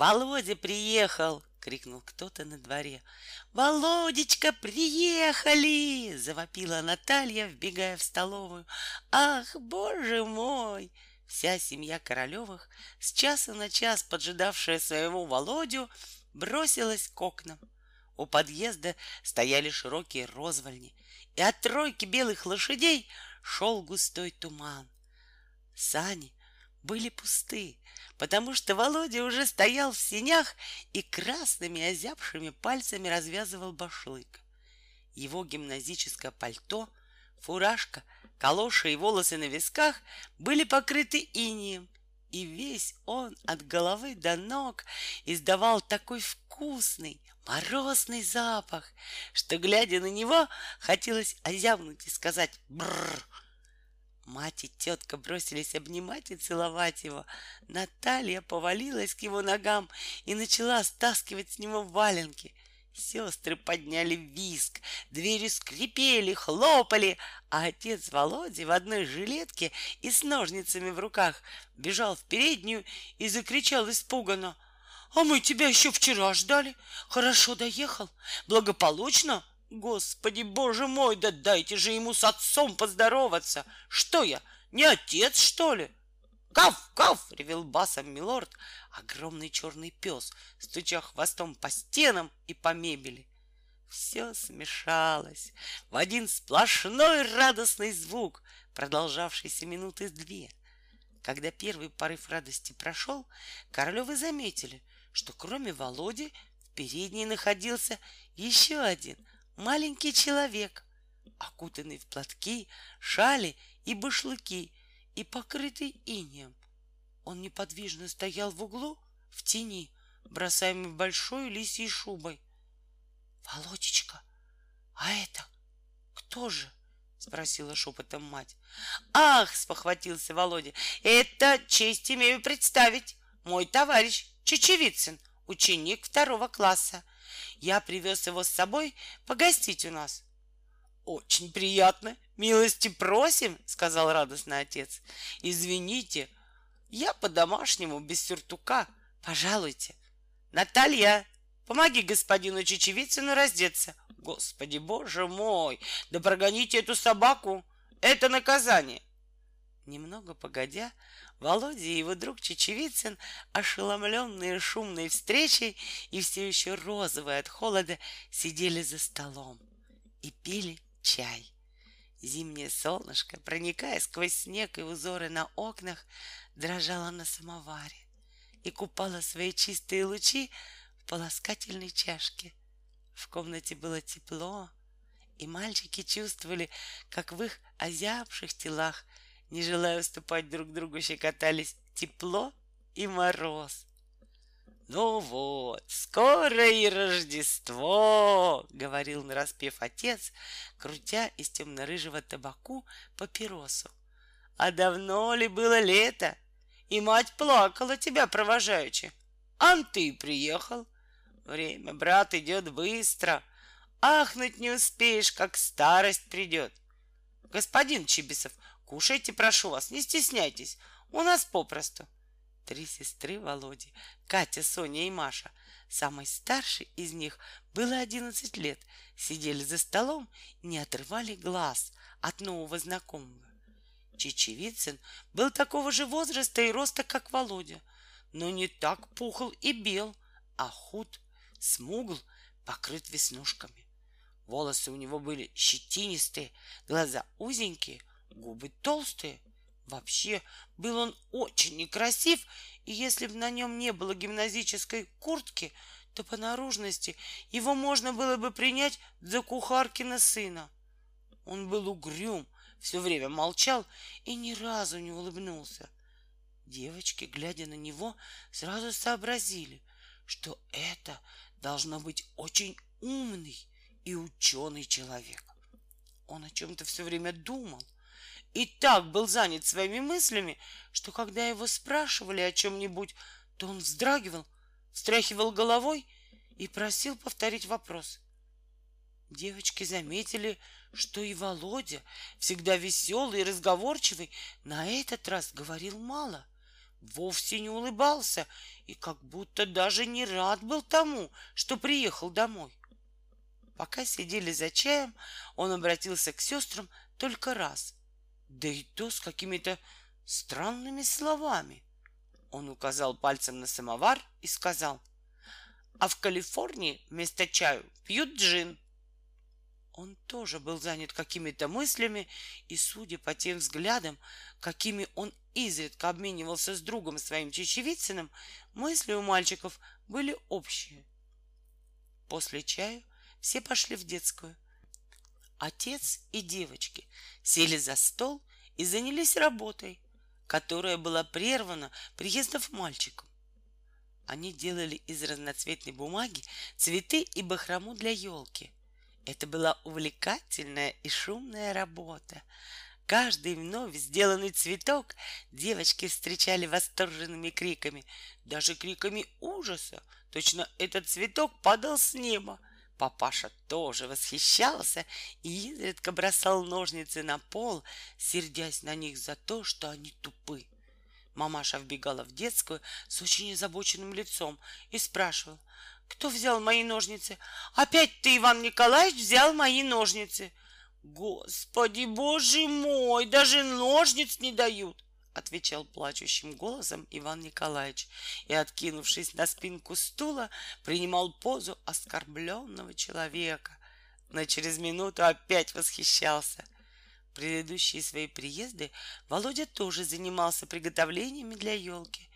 Володя приехал!» — крикнул кто-то на дворе. «Володечка, приехали!» — завопила Наталья, вбегая в столовую. «Ах, боже мой!» Вся семья Королевых, с часа на час поджидавшая своего Володю, бросилась к окнам. У подъезда стояли широкие розвальни, и от тройки белых лошадей шел густой туман. Сани были пусты, потому что Володя уже стоял в синях и красными озябшими пальцами развязывал башлык. Его гимназическое пальто, фуражка, калоши и волосы на висках были покрыты инием, и весь он от головы до ног издавал такой вкусный, морозный запах, что, глядя на него, хотелось озябнуть и сказать «бррр». Мать и тетка бросились обнимать и целовать его. Наталья повалилась к его ногам и начала стаскивать с него валенки. Сестры подняли виск, двери скрипели, хлопали, а отец Володи в одной жилетке и с ножницами в руках бежал в переднюю и закричал испуганно. «А мы тебя еще вчера ждали. Хорошо доехал? Благополучно?» Господи, боже мой, да дайте же ему с отцом поздороваться. Что я, не отец, что ли? Кав, кав, ревел басом милорд, огромный черный пес, стуча хвостом по стенам и по мебели. Все смешалось в один сплошной радостный звук, продолжавшийся минуты две. Когда первый порыв радости прошел, Королевы заметили, что кроме Володи в передней находился еще один маленький человек, окутанный в платки, шали и башлыки и покрытый инеем. Он неподвижно стоял в углу в тени, бросаемый большой лисьей шубой. Володечка, а это кто же? спросила шепотом мать. Ах, спохватился Володя, это честь имею представить. Мой товарищ Чечевицын, ученик второго класса. Я привез его с собой погостить у нас. Очень приятно. Милости просим, сказал радостный отец. Извините, я по-домашнему, без сюртука. Пожалуйте. Наталья, помоги господину Чечевицыну раздеться. Господи, боже мой, да прогоните эту собаку. Это наказание. Немного погодя, Володя и его друг Чечевицын, ошеломленные шумной встречей и все еще розовые от холода, сидели за столом и пили чай. Зимнее солнышко, проникая сквозь снег и узоры на окнах, дрожало на самоваре и купало свои чистые лучи в полоскательной чашке. В комнате было тепло, и мальчики чувствовали, как в их озябших телах не желая уступать друг другу, щекотались тепло и мороз. Ну вот, скоро и Рождество, говорил нараспев отец, крутя из темно-рыжего табаку папиросу. А давно ли было лето? И мать плакала тебя провожаючи. Ан ты приехал. Время, брат, идет быстро. Ахнуть не успеешь, как старость придет. Господин Чибисов, Кушайте, прошу вас, не стесняйтесь. У нас попросту. Три сестры Володи, Катя, Соня и Маша. Самой старшей из них было одиннадцать лет. Сидели за столом и не отрывали глаз от нового знакомого. Чечевицын был такого же возраста и роста, как Володя, но не так пухл и бел, а худ, смугл, покрыт веснушками. Волосы у него были щетинистые, глаза узенькие, губы толстые. Вообще, был он очень некрасив, и если бы на нем не было гимназической куртки, то по наружности его можно было бы принять за кухаркина сына. Он был угрюм, все время молчал и ни разу не улыбнулся. Девочки, глядя на него, сразу сообразили, что это должно быть очень умный и ученый человек. Он о чем-то все время думал — и так был занят своими мыслями, что когда его спрашивали о чем-нибудь, то он вздрагивал, встряхивал головой и просил повторить вопрос. Девочки заметили, что и Володя, всегда веселый и разговорчивый, на этот раз говорил мало. вовсе не улыбался и как будто даже не рад был тому, что приехал домой. Пока сидели за чаем, он обратился к сестрам только раз, да и то с какими-то странными словами. Он указал пальцем на самовар и сказал, а в Калифорнии вместо чаю пьют джин. Он тоже был занят какими-то мыслями, и, судя по тем взглядам, какими он изредка обменивался с другом своим Чечевицыным, мысли у мальчиков были общие. После чаю все пошли в детскую. Отец и девочки сели за стол и занялись работой, которая была прервана приездом мальчиков. Они делали из разноцветной бумаги цветы и бахрому для елки. Это была увлекательная и шумная работа. Каждый вновь сделанный цветок девочки встречали восторженными криками, даже криками ужаса. Точно этот цветок падал с неба. Папаша тоже восхищался и изредка бросал ножницы на пол, сердясь на них за то, что они тупы. Мамаша вбегала в детскую с очень озабоченным лицом и спрашивала, кто взял мои ножницы? Опять ты, Иван Николаевич, взял мои ножницы. Господи, боже мой, даже ножниц не дают, отвечал плачущим голосом Иван Николаевич и, откинувшись на спинку стула, принимал позу оскорбленного человека. Но через минуту опять восхищался — предыдущие свои приезды Володя тоже занимался приготовлениями для елки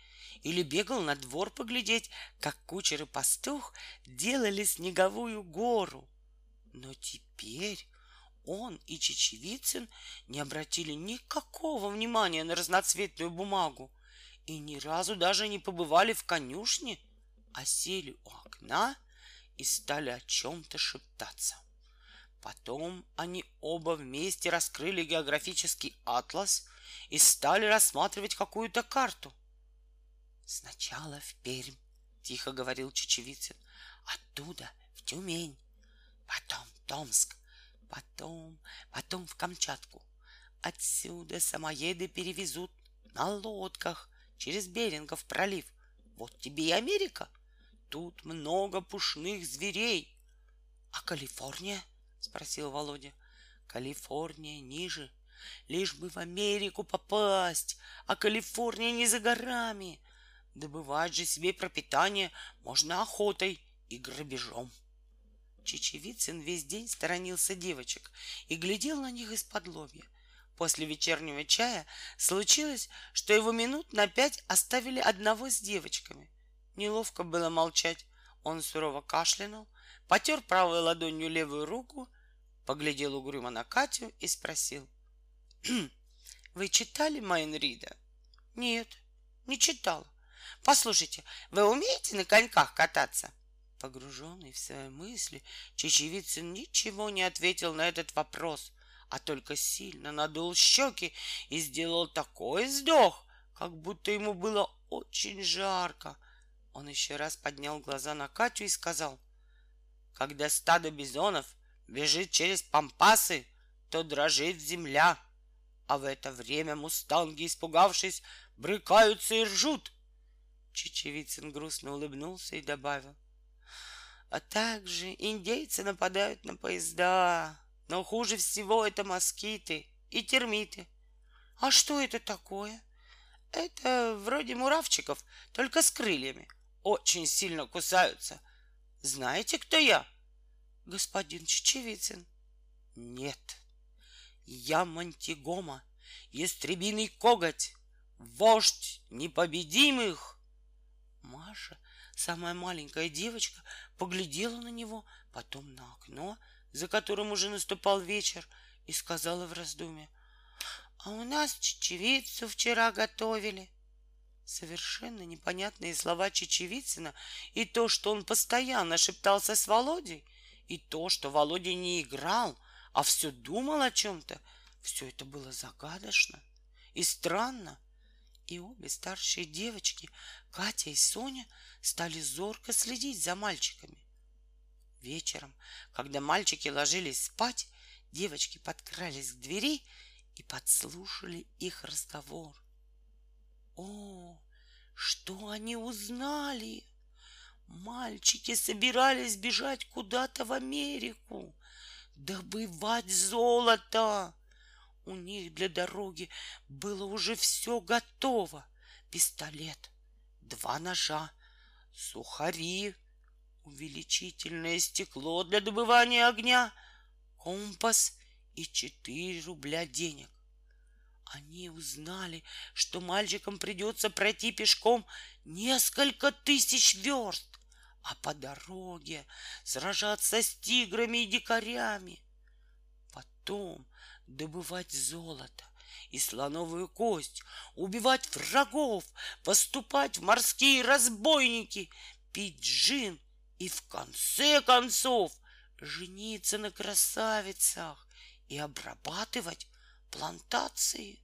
или бегал на двор поглядеть, как кучер и пастух делали снеговую гору. Но теперь он и Чечевицын не обратили никакого внимания на разноцветную бумагу и ни разу даже не побывали в конюшне, а сели у окна и стали о чем-то шептаться. Потом они оба вместе раскрыли географический атлас и стали рассматривать какую-то карту. Сначала в Пермь, тихо говорил Чечевицын, оттуда в Тюмень, потом Томск, потом, потом в Камчатку. Отсюда самоеды перевезут на лодках через Берингов пролив. Вот тебе и Америка. Тут много пушных зверей. А Калифорния — спросил Володя. Калифорния ниже. Лишь бы в Америку попасть, а Калифорния не за горами. Добывать же себе пропитание можно охотой и грабежом. Чечевицын весь день сторонился девочек и глядел на них из-под лобья. После вечернего чая случилось, что его минут на пять оставили одного с девочками. Неловко было молчать. Он сурово кашлянул, потер правой ладонью левую руку поглядел угрюмо на Катю и спросил. «Вы читали Майнрида?» «Нет, не читал. Послушайте, вы умеете на коньках кататься?» Погруженный в свои мысли, Чечевицын ничего не ответил на этот вопрос, а только сильно надул щеки и сделал такой вздох, как будто ему было очень жарко. Он еще раз поднял глаза на Катю и сказал, «Когда стадо бизонов бежит через пампасы, то дрожит земля. А в это время мустанги, испугавшись, брыкаются и ржут. Чечевицын грустно улыбнулся и добавил. А также индейцы нападают на поезда. Но хуже всего это москиты и термиты. А что это такое? Это вроде муравчиков, только с крыльями. Очень сильно кусаются. Знаете, кто я? господин Чечевицын? Нет. Я Мантигома, ястребиный коготь, вождь непобедимых. Маша, самая маленькая девочка, поглядела на него, потом на окно, за которым уже наступал вечер, и сказала в раздумье, «А у нас чечевицу вчера готовили». Совершенно непонятные слова Чечевицына и то, что он постоянно шептался с Володей, и то, что Володя не играл, а все думал о чем-то, все это было загадочно и странно. И обе старшие девочки, Катя и Соня, стали зорко следить за мальчиками. Вечером, когда мальчики ложились спать, девочки подкрались к двери и подслушали их разговор. О, Что они узнали? Мальчики собирались бежать куда-то в Америку, добывать золото. У них для дороги было уже все готово. Пистолет, два ножа, сухари, увеличительное стекло для добывания огня, компас и четыре рубля денег. Они узнали, что мальчикам придется пройти пешком несколько тысяч верст, а по дороге сражаться с тиграми и дикарями. Потом добывать золото и слоновую кость, убивать врагов, поступать в морские разбойники, пить джин и в конце концов жениться на красавицах и обрабатывать плантации.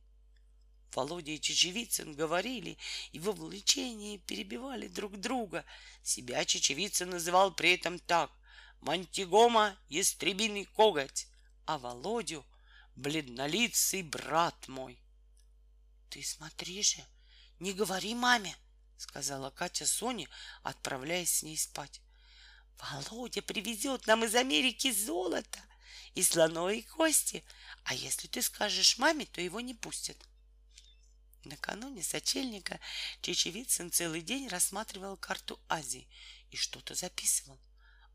Володя и Чечевицын говорили и в увлечении перебивали друг друга. Себя Чечевицын называл при этом так — Мантигома — ястребиный коготь, а Володю — бледнолицый брат мой. — Ты смотри же, не говори маме, — сказала Катя Соне, отправляясь с ней спать. Володя привезет нам из Америки золото и слоновые кости, а если ты скажешь маме, то его не пустят. Накануне сочельника Чечевицын целый день рассматривал карту Азии и что-то записывал.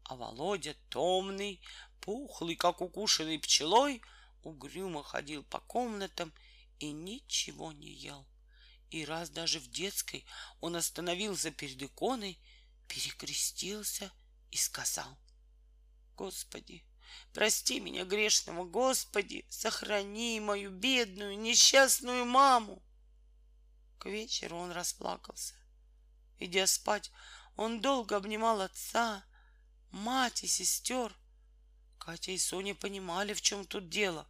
А Володя, томный, пухлый, как укушенный пчелой, угрюмо ходил по комнатам и ничего не ел. И раз даже в детской он остановился перед иконой, перекрестился и сказал, «Господи, Прости меня грешного, Господи, сохрани мою бедную, несчастную маму. К вечеру он расплакался. Идя спать, он долго обнимал отца, мать и сестер. Катя и Соня понимали, в чем тут дело,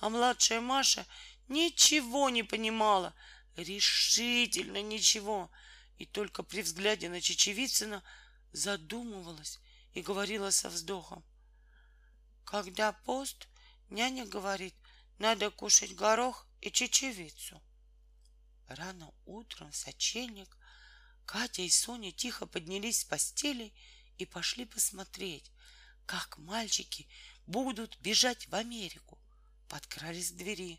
а младшая Маша ничего не понимала, решительно ничего, и только при взгляде на Чечевицына задумывалась и говорила со вздохом. Когда пост, няня говорит, надо кушать горох и чечевицу. Рано утром в сочельник Катя и Соня тихо поднялись с постели и пошли посмотреть, как мальчики будут бежать в Америку. Подкрались к двери.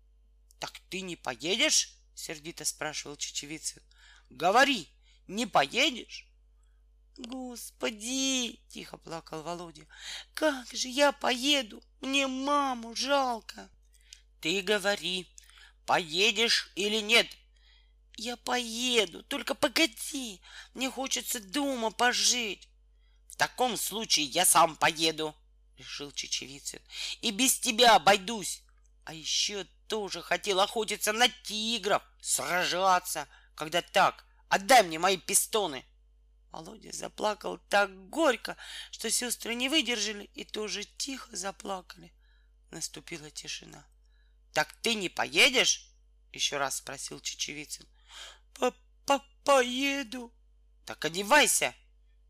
— Так ты не поедешь? — сердито спрашивал Чечевицын. — Говори, не поедешь? Господи, тихо плакал Володя, как же я поеду? Мне маму жалко. Ты говори, поедешь или нет? Я поеду, только погоди, мне хочется дома пожить. В таком случае я сам поеду, решил Чечевицын, и без тебя обойдусь. А еще тоже хотел охотиться на тигров, сражаться, когда так, отдай мне мои пистоны. Володя заплакал так горько, что сестры не выдержали и тоже тихо заплакали. Наступила тишина. — Так ты не поедешь? — еще раз спросил Чечевицын. — Поеду. — Так одевайся.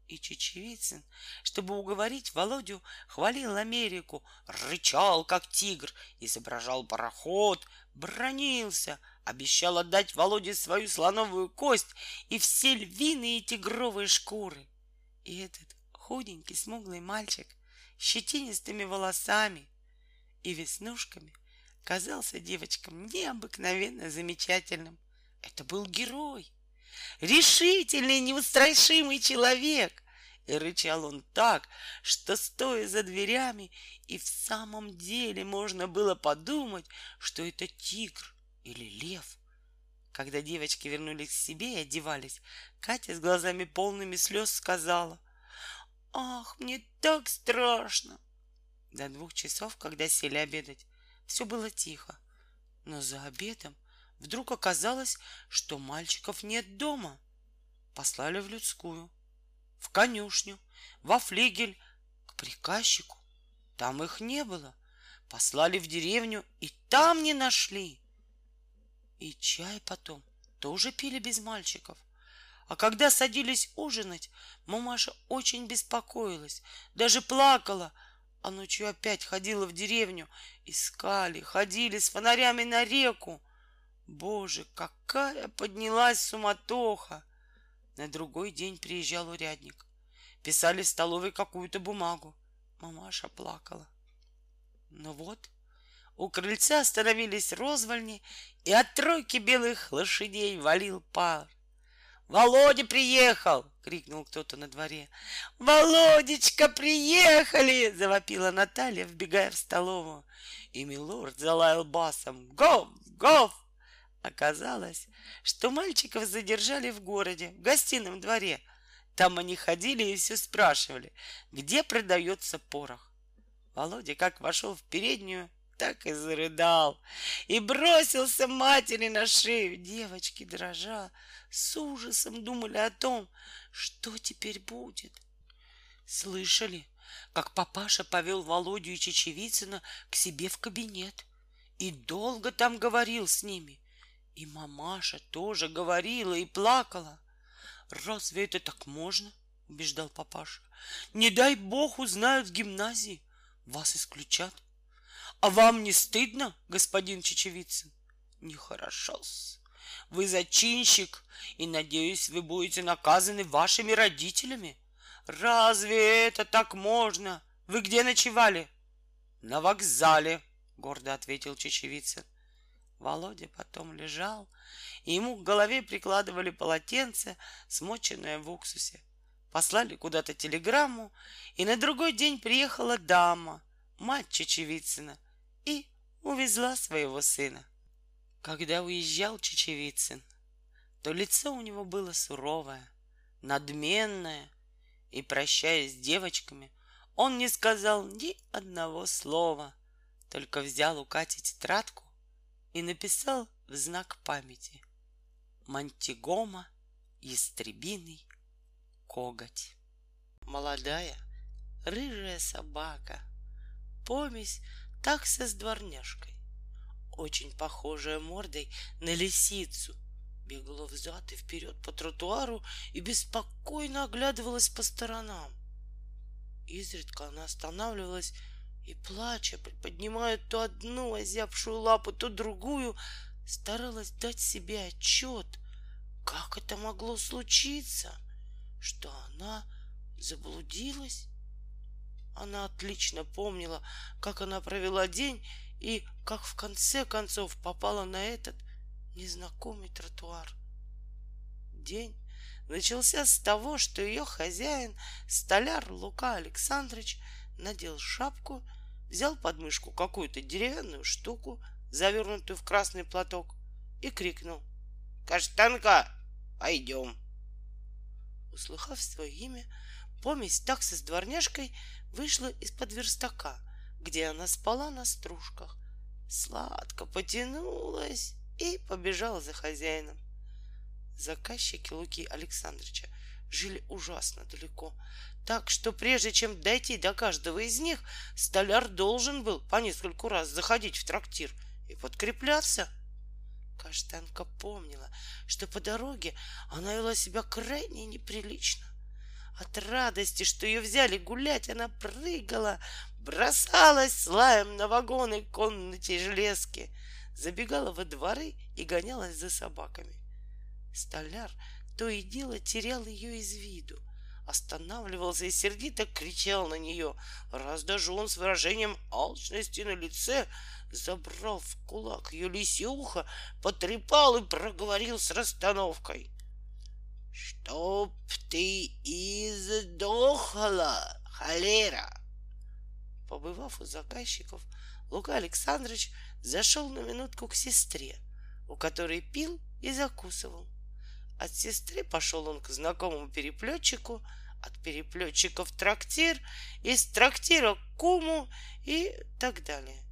И Чечевицын, чтобы уговорить Володю, хвалил Америку, рычал, как тигр, изображал пароход, бронился — Обещал отдать Володе свою слоновую кость и все львиные и тигровые шкуры. И этот худенький, смуглый мальчик с щетинистыми волосами и веснушками казался девочкам необыкновенно замечательным. Это был герой, решительный, неустрашимый человек. И рычал он так, что, стоя за дверями, и в самом деле можно было подумать, что это тигр или лев. Когда девочки вернулись к себе и одевались, Катя с глазами полными слез сказала, «Ах, мне так страшно!» До двух часов, когда сели обедать, все было тихо. Но за обедом вдруг оказалось, что мальчиков нет дома. Послали в людскую, в конюшню, во флигель, к приказчику. Там их не было. Послали в деревню и там не нашли. И чай потом тоже пили без мальчиков. А когда садились ужинать, мамаша очень беспокоилась, даже плакала, а ночью опять ходила в деревню. Искали, ходили с фонарями на реку. Боже, какая поднялась суматоха! На другой день приезжал урядник. Писали в столовой какую-то бумагу. Мамаша плакала. Ну вот, у крыльца остановились розвальни, и от тройки белых лошадей валил пар. «Володя приехал!» — крикнул кто-то на дворе. «Володечка, приехали!» — завопила Наталья, вбегая в столовую. И милорд залаял басом. «Гов! Гов!» Оказалось, что мальчиков задержали в городе, в гостином дворе. Там они ходили и все спрашивали, где продается порох. Володя как вошел в переднюю, так и зарыдал и бросился матери на шею. Девочки, дрожа, с ужасом думали о том, что теперь будет. Слышали, как папаша повел Володю и Чечевицына к себе в кабинет и долго там говорил с ними. И мамаша тоже говорила и плакала. Разве это так можно? убеждал папаша. Не дай бог узнают в гимназии, вас исключат. А вам не стыдно, господин Чечевицын? Нехорошо-с. Вы зачинщик, и, надеюсь, вы будете наказаны вашими родителями. Разве это так можно? Вы где ночевали? На вокзале, гордо ответил Чечевицын. Володя потом лежал, и ему к голове прикладывали полотенце, смоченное в уксусе. Послали куда-то телеграмму, и на другой день приехала дама, мать Чечевицына, и увезла своего сына. Когда уезжал Чечевицын, то лицо у него было суровое, надменное, и, прощаясь с девочками, он не сказал ни одного слова, только взял у Кати тетрадку и написал в знак памяти Мантигома, ястребиный коготь. Молодая, рыжая собака, помесь такса с дворняжкой, очень похожая мордой на лисицу, бегала взад и вперед по тротуару и беспокойно оглядывалась по сторонам. Изредка она останавливалась и, плача, приподнимая то одну озябшую лапу, то другую, старалась дать себе отчет, как это могло случиться, что она заблудилась. Она отлично помнила, как она провела день и как в конце концов попала на этот незнакомый тротуар. День начался с того, что ее хозяин, столяр Лука Александрович, надел шапку взял под мышку какую-то деревянную штуку, завернутую в красный платок, и крикнул «Каштанка, пойдем!» Услыхав свое имя, помесь такса с дворняжкой вышла из-под верстака, где она спала на стружках, сладко потянулась и побежала за хозяином. Заказчики Луки Александровича жили ужасно далеко, так что прежде чем дойти до каждого из них, столяр должен был по нескольку раз заходить в трактир и подкрепляться. Каштанка помнила, что по дороге она вела себя крайне неприлично. От радости, что ее взяли гулять, она прыгала, бросалась с лаем на вагоны конной железки, забегала во дворы и гонялась за собаками. Столяр то и дело терял ее из виду, останавливался и сердито кричал на нее, раз даже он с выражением алчности на лице забрал в кулак ее лисюха, потрепал и проговорил с расстановкой. «Чтоб ты издохла, холера!» Побывав у заказчиков, Лука Александрович зашел на минутку к сестре, у которой пил и закусывал. От сестры пошел он к знакомому переплетчику, от переплетчика в трактир, из трактира к куму и так далее.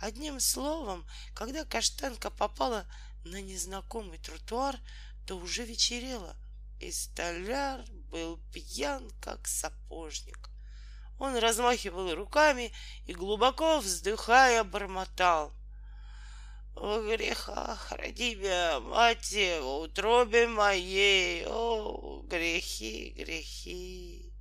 Одним словом, когда каштанка попала на незнакомый тротуар, то уже вечерело, и столяр был пьян, как сапожник. Он размахивал руками и, глубоко вздыхая, бормотал — о грехах роди меня, мать в утробе моей, о грехи, грехи.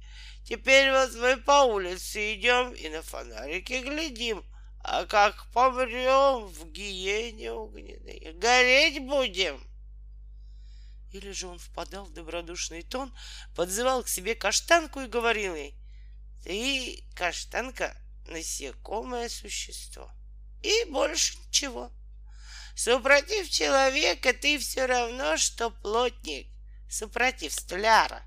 Теперь вот мы по улице идем и на фонарики глядим, а как помрем в гиене огненной, гореть будем. Или же он впадал в добродушный тон, подзывал к себе каштанку и говорил ей, «Ты, каштанка, насекомое существо, и больше ничего. Супротив человека ты все равно, что плотник, супротив столяра».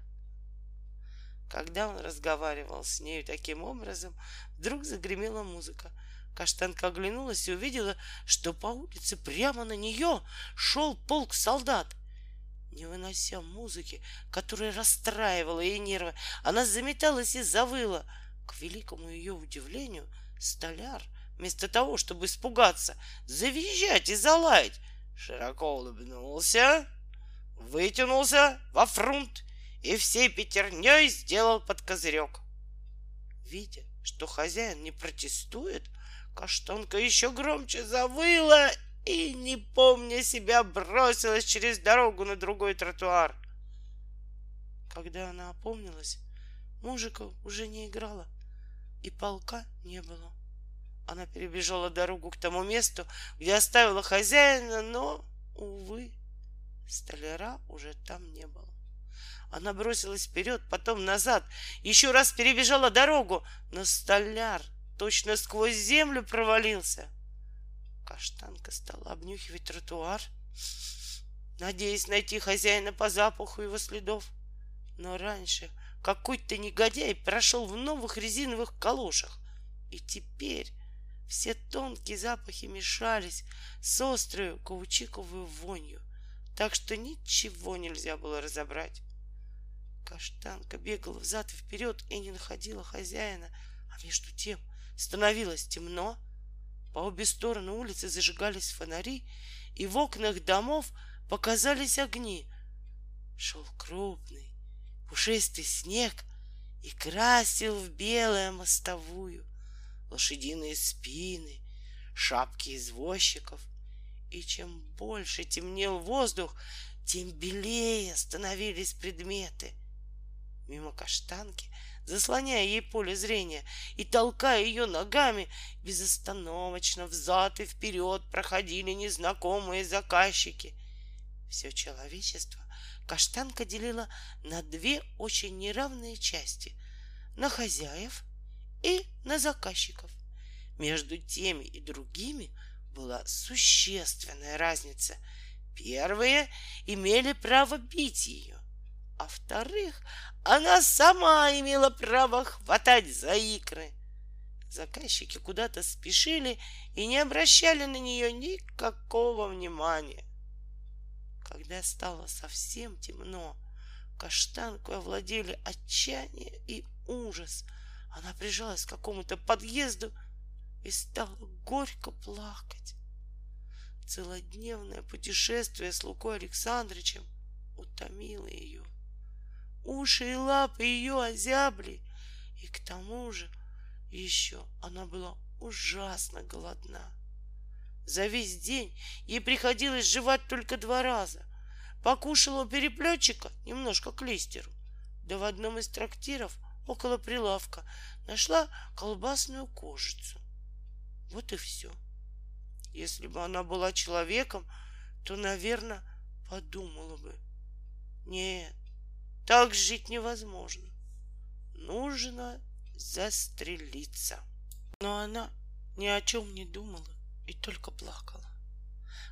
Когда он разговаривал с нею таким образом, вдруг загремела музыка. Каштанка оглянулась и увидела, что по улице прямо на нее шел полк солдат — не вынося музыки, которая расстраивала ей нервы, она заметалась и завыла. К великому ее удивлению, столяр, вместо того, чтобы испугаться, завизжать и залаять, широко улыбнулся, вытянулся во фрунт и всей пятерней сделал под козырек. Видя, что хозяин не протестует, каштанка еще громче завыла и, не помня себя, бросилась через дорогу на другой тротуар. Когда она опомнилась, мужика уже не играла, и полка не было. Она перебежала дорогу к тому месту, где оставила хозяина, но, увы, столяра уже там не было. Она бросилась вперед, потом назад, еще раз перебежала дорогу, но столяр точно сквозь землю провалился. Каштанка стала обнюхивать тротуар, надеясь найти хозяина по запаху его следов. Но раньше какой-то негодяй прошел в новых резиновых калошах, и теперь все тонкие запахи мешались с острой каучуковой вонью, так что ничего нельзя было разобрать. Каштанка бегала взад и вперед и не находила хозяина, а между тем становилось темно, по обе стороны улицы зажигались фонари, и в окнах домов показались огни. Шел крупный, пушистый снег и красил в белое мостовую лошадиные спины, шапки извозчиков. И чем больше темнел воздух, тем белее становились предметы. Мимо каштанки заслоняя ей поле зрения и толкая ее ногами, безостановочно взад и вперед проходили незнакомые заказчики. Все человечество каштанка делила на две очень неравные части — на хозяев и на заказчиков. Между теми и другими была существенная разница. Первые имели право бить ее, а вторых она сама имела право хватать за икры. Заказчики куда-то спешили и не обращали на нее никакого внимания. Когда стало совсем темно, каштанку овладели отчаяние и ужас. Она прижалась к какому-то подъезду и стала горько плакать. Целодневное путешествие с Лукой Александровичем утомило ее. Уши и лапы ее озябли, и к тому же еще она была ужасно голодна. За весь день ей приходилось жевать только два раза. Покушала у переплетчика немножко клистеру, да в одном из трактиров около прилавка нашла колбасную кожицу. Вот и все. Если бы она была человеком, то, наверное, подумала бы. Нет, так жить невозможно. Нужно застрелиться. Но она ни о чем не думала и только плакала.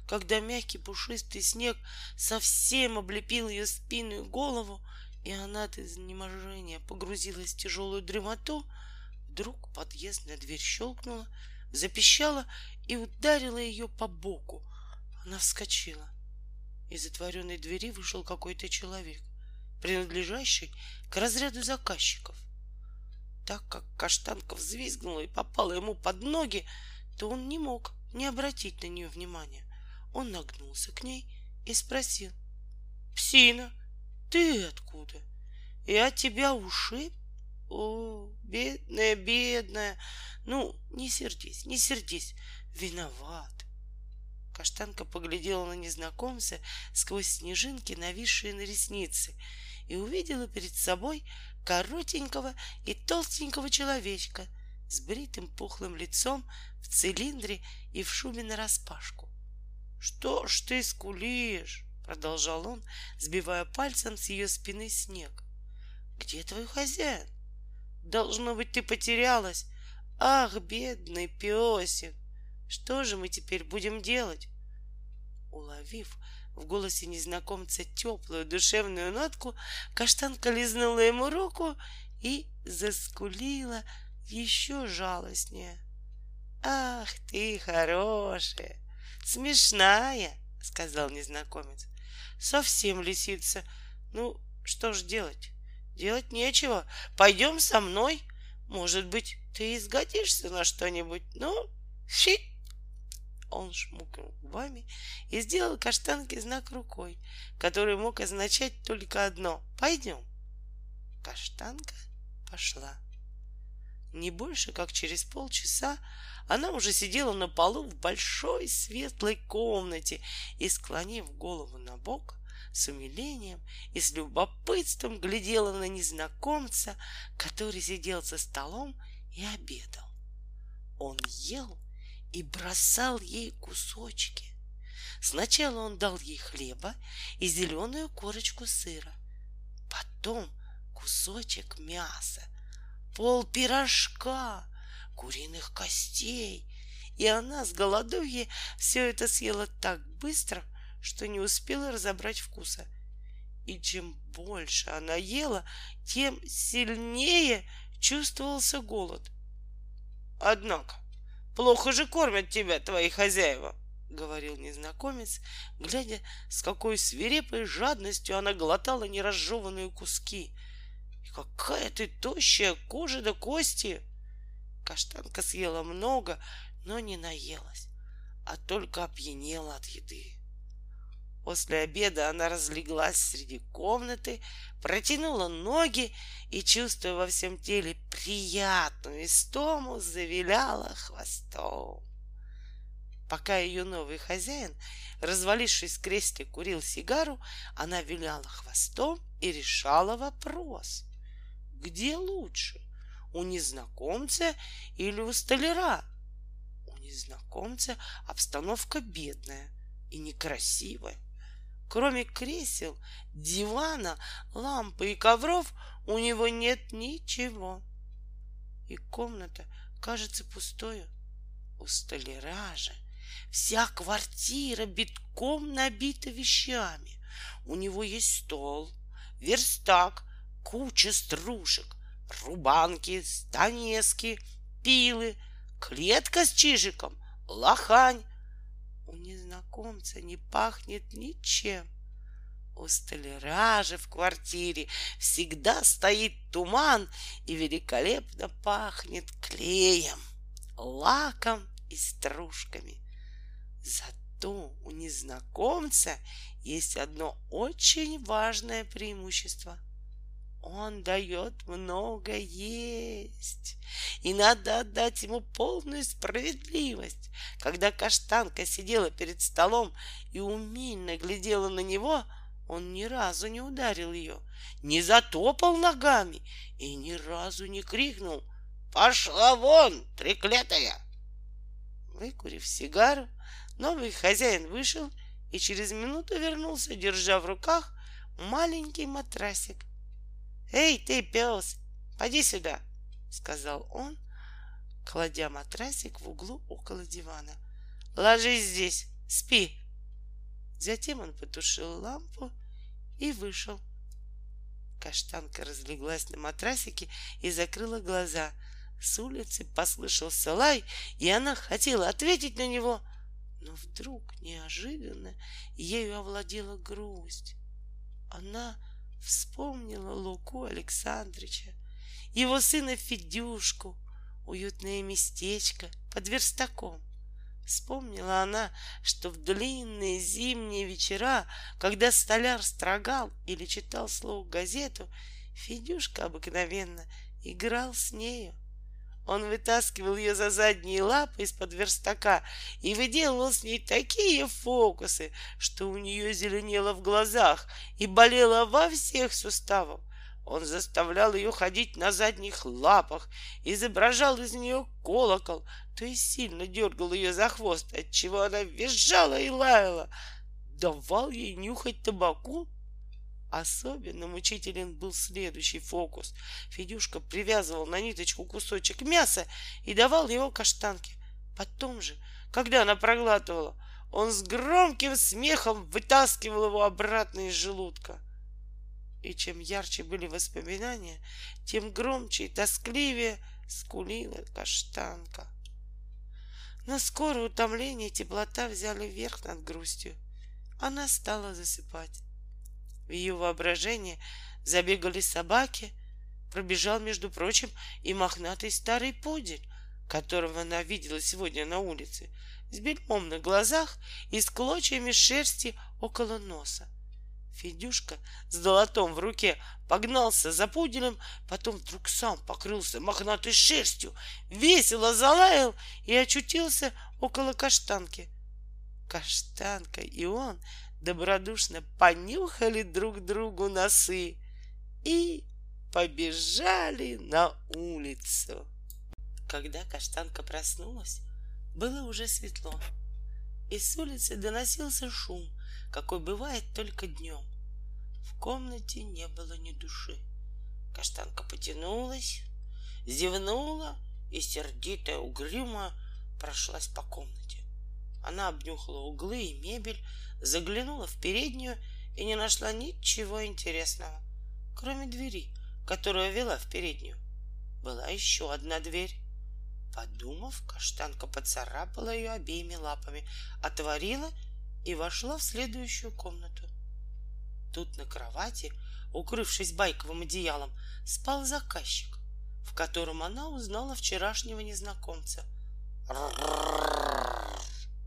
Когда мягкий пушистый снег совсем облепил ее спину и голову, и она от изнеможения погрузилась в тяжелую дремоту, вдруг подъездная дверь щелкнула, запищала и ударила ее по боку. Она вскочила. Из затворенной двери вышел какой-то человек принадлежащий к разряду заказчиков. Так как каштанка взвизгнула и попала ему под ноги, то он не мог не обратить на нее внимания. Он нагнулся к ней и спросил. «Псина, ты откуда? Я тебя ушиб? О, бедная, бедная! Ну, не сердись, не сердись, виноват!» Каштанка поглядела на незнакомца сквозь снежинки, нависшие на ресницы, и увидела перед собой коротенького и толстенького человечка с бритым пухлым лицом в цилиндре и в шубе нараспашку. Что ж ты скулишь? Продолжал он, сбивая пальцем с ее спины снег. Где твой хозяин? Должно быть, ты потерялась. Ах, бедный песик! Что же мы теперь будем делать? Уловив в голосе незнакомца теплую душевную нотку, каштанка лизнула ему руку и заскулила еще жалостнее. «Ах ты хорошая, смешная!» — сказал незнакомец. «Совсем лисица. Ну, что ж делать? Делать нечего. Пойдем со мной. Может быть, ты изгодишься на что-нибудь. Ну, фи!» Он шмукнул губами и сделал каштанке знак рукой, который мог означать только одно — «Пойдем». Каштанка пошла. Не больше, как через полчаса она уже сидела на полу в большой светлой комнате и, склонив голову на бок, с умилением и с любопытством глядела на незнакомца, который сидел за столом и обедал. Он ел и бросал ей кусочки. Сначала он дал ей хлеба и зеленую корочку сыра, потом кусочек мяса, пол пирожка, куриных костей, и она с голодовья все это съела так быстро, что не успела разобрать вкуса. И чем больше она ела, тем сильнее чувствовался голод. Однако, плохо же кормят тебя твои хозяева, — говорил незнакомец, глядя, с какой свирепой жадностью она глотала неразжеванные куски. И какая ты тощая кожа до кости! Каштанка съела много, но не наелась, а только опьянела от еды. После обеда она разлеглась среди комнаты, протянула ноги и, чувствуя во всем теле приятную истому, завиляла хвостом. Пока ее новый хозяин, развалившись в кресле, курил сигару, она виляла хвостом и решала вопрос. Где лучше, у незнакомца или у столяра? У незнакомца обстановка бедная и некрасивая. Кроме кресел, дивана, лампы и ковров у него нет ничего. И комната кажется пустою. У столяра же вся квартира битком набита вещами. У него есть стол, верстак, куча стружек, рубанки, станески, пилы, клетка с чижиком, лохань, у незнакомца не пахнет ничем. У столяра же в квартире всегда стоит туман и великолепно пахнет клеем, лаком и стружками. Зато у незнакомца есть одно очень важное преимущество — он дает много есть, и надо отдать ему полную справедливость. Когда каштанка сидела перед столом и умильно глядела на него, он ни разу не ударил ее, не затопал ногами и ни разу не крикнул «Пошла вон, треклятая!» Выкурив сигару, новый хозяин вышел и через минуту вернулся, держа в руках маленький матрасик «Эй, ты, пес, поди сюда!» — сказал он, кладя матрасик в углу около дивана. «Ложись здесь, спи!» Затем он потушил лампу и вышел. Каштанка разлеглась на матрасике и закрыла глаза. С улицы послышался лай, и она хотела ответить на него, но вдруг неожиданно ею овладела грусть. Она вспомнила Луку Александрыча, его сына Федюшку, уютное местечко под верстаком. Вспомнила она, что в длинные зимние вечера, когда столяр строгал или читал слух газету, Федюшка обыкновенно играл с нею. Он вытаскивал ее за задние лапы из-под верстака и выделывал с ней такие фокусы, что у нее зеленело в глазах и болело во всех суставах. Он заставлял ее ходить на задних лапах, изображал из нее колокол, то есть сильно дергал ее за хвост, отчего она визжала и лаяла, давал ей нюхать табаку. Особенно мучителен был следующий фокус. Федюшка привязывал на ниточку кусочек мяса и давал его каштанке. Потом же, когда она проглатывала, он с громким смехом вытаскивал его обратно из желудка. И чем ярче были воспоминания, тем громче и тоскливее скулила каштанка. Но скоро утомление и теплота взяли верх над грустью. Она стала засыпать. В ее воображении забегали собаки, пробежал, между прочим, и мохнатый старый пудель, которого она видела сегодня на улице, с бельмом на глазах и с клочьями шерсти около носа. Федюшка с долотом в руке погнался за пуделем, потом вдруг сам покрылся мохнатой шерстью, весело залаял и очутился около каштанки. Каштанка и он добродушно понюхали друг другу носы и побежали на улицу. Когда каштанка проснулась, было уже светло, и с улицы доносился шум — какой бывает только днем. В комнате не было ни души. Каштанка потянулась, зевнула и сердитая угрюмо прошлась по комнате. Она обнюхала углы и мебель, заглянула в переднюю и не нашла ничего интересного, кроме двери, которая вела в переднюю. Была еще одна дверь. Подумав, каштанка поцарапала ее обеими лапами, отворила и вошла в следующую комнату. Тут на кровати, укрывшись байковым одеялом, спал заказчик, в котором она узнала вчерашнего незнакомца.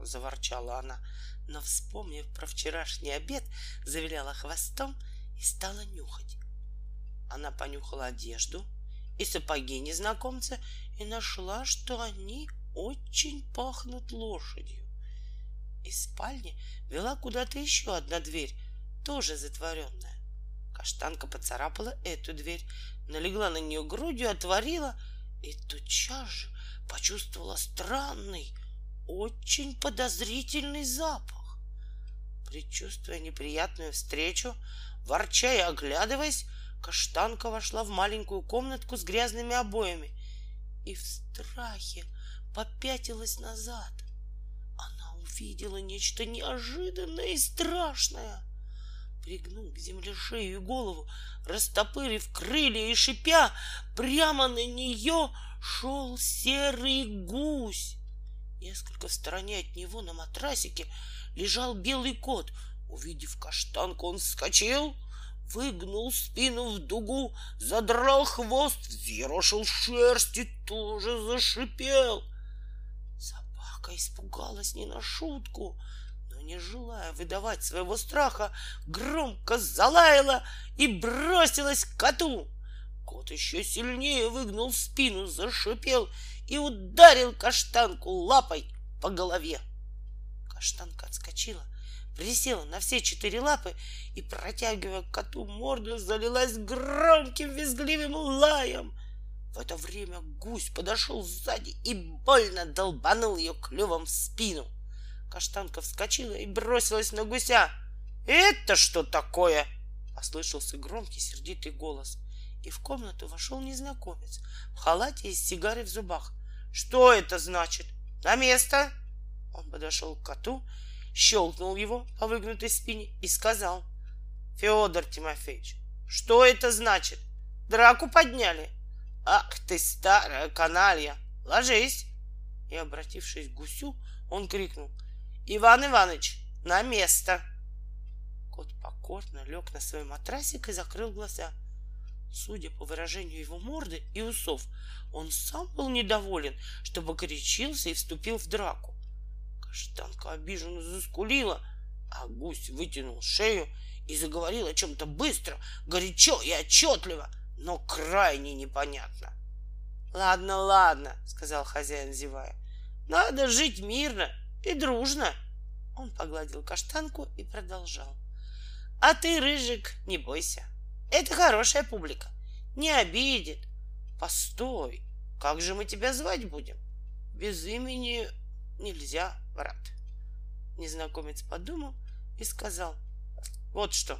Заворчала она, но, вспомнив про вчерашний обед, завиляла хвостом и стала нюхать. Она понюхала одежду и сапоги незнакомца и нашла, что они очень пахнут лошадью. Из спальни вела куда-то еще одна дверь, тоже затворенная. Каштанка поцарапала эту дверь, налегла на нее грудью, отворила и тотчас же почувствовала странный, очень подозрительный запах. Предчувствуя неприятную встречу, ворча и оглядываясь, Каштанка вошла в маленькую комнатку с грязными обоями и в страхе попятилась назад увидела нечто неожиданное и страшное. Пригнув к земле шею и голову, растопырив крылья и шипя, прямо на нее шел серый гусь. Несколько в стороне от него на матрасике лежал белый кот. Увидев каштанку, он вскочил, выгнул спину в дугу, задрал хвост, взъерошил шерсть и тоже зашипел — Собака испугалась не на шутку, но не желая выдавать своего страха, громко залаяла и бросилась к коту. Кот еще сильнее выгнул спину, зашипел и ударил каштанку лапой по голове. Каштанка отскочила, присела на все четыре лапы и, протягивая коту морду, залилась громким визгливым лаем — в это время гусь подошел сзади и больно долбанул ее клювом в спину. Каштанка вскочила и бросилась на гуся. «Это что такое?» — послышался громкий сердитый голос. И в комнату вошел незнакомец в халате и с сигарой в зубах. «Что это значит? На место!» Он подошел к коту, щелкнул его по выгнутой спине и сказал. «Федор Тимофеевич, что это значит? Драку подняли?» Ах ты, старая каналья, ложись! И, обратившись к гусю, он крикнул. Иван Иванович, на место! Кот покорно лег на свой матрасик и закрыл глаза. Судя по выражению его морды и усов, он сам был недоволен, что покричился и вступил в драку. Каштанка обиженно заскулила, а гусь вытянул шею и заговорил о чем-то быстро, горячо и отчетливо — но крайне непонятно. Ладно, ладно, сказал хозяин, зевая. Надо жить мирно и дружно. Он погладил каштанку и продолжал. А ты, Рыжик, не бойся. Это хорошая публика. не обидит. Постой, как же мы тебя звать будем? Без имени нельзя, брат. Незнакомец подумал и сказал, вот что,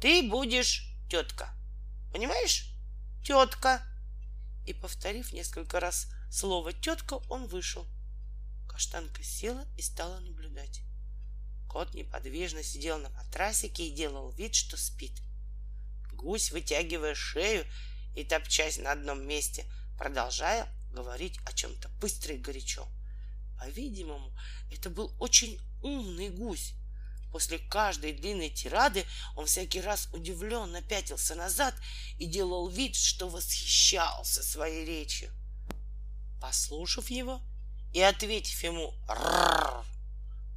ты будешь тетка. Понимаешь? Тетка. И повторив несколько раз слово тетка, он вышел. Каштанка села и стала наблюдать. Кот неподвижно сидел на матрасике и делал вид, что спит. Гусь, вытягивая шею и топчась на одном месте, продолжая говорить о чем-то быстро и горячо. По-видимому, это был очень умный гусь. После каждой длинной тирады он всякий раз удивленно пятился назад и делал вид, что восхищался своей речью. Послушав его и ответив ему «Рррр»,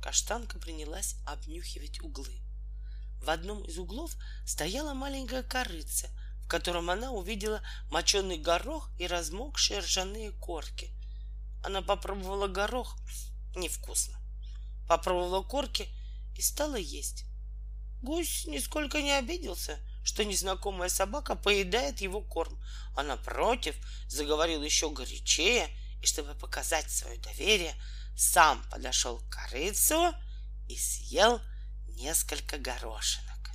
Каштанка принялась обнюхивать углы. В одном из углов стояла маленькая корыца, в котором она увидела моченый горох и размокшие ржаные корки. Она попробовала горох — невкусно. Попробовала корки и стала есть. Гусь нисколько не обиделся, что незнакомая собака поедает его корм, а напротив заговорил еще горячее и, чтобы показать свое доверие, сам подошел к корыцу и съел несколько горошинок.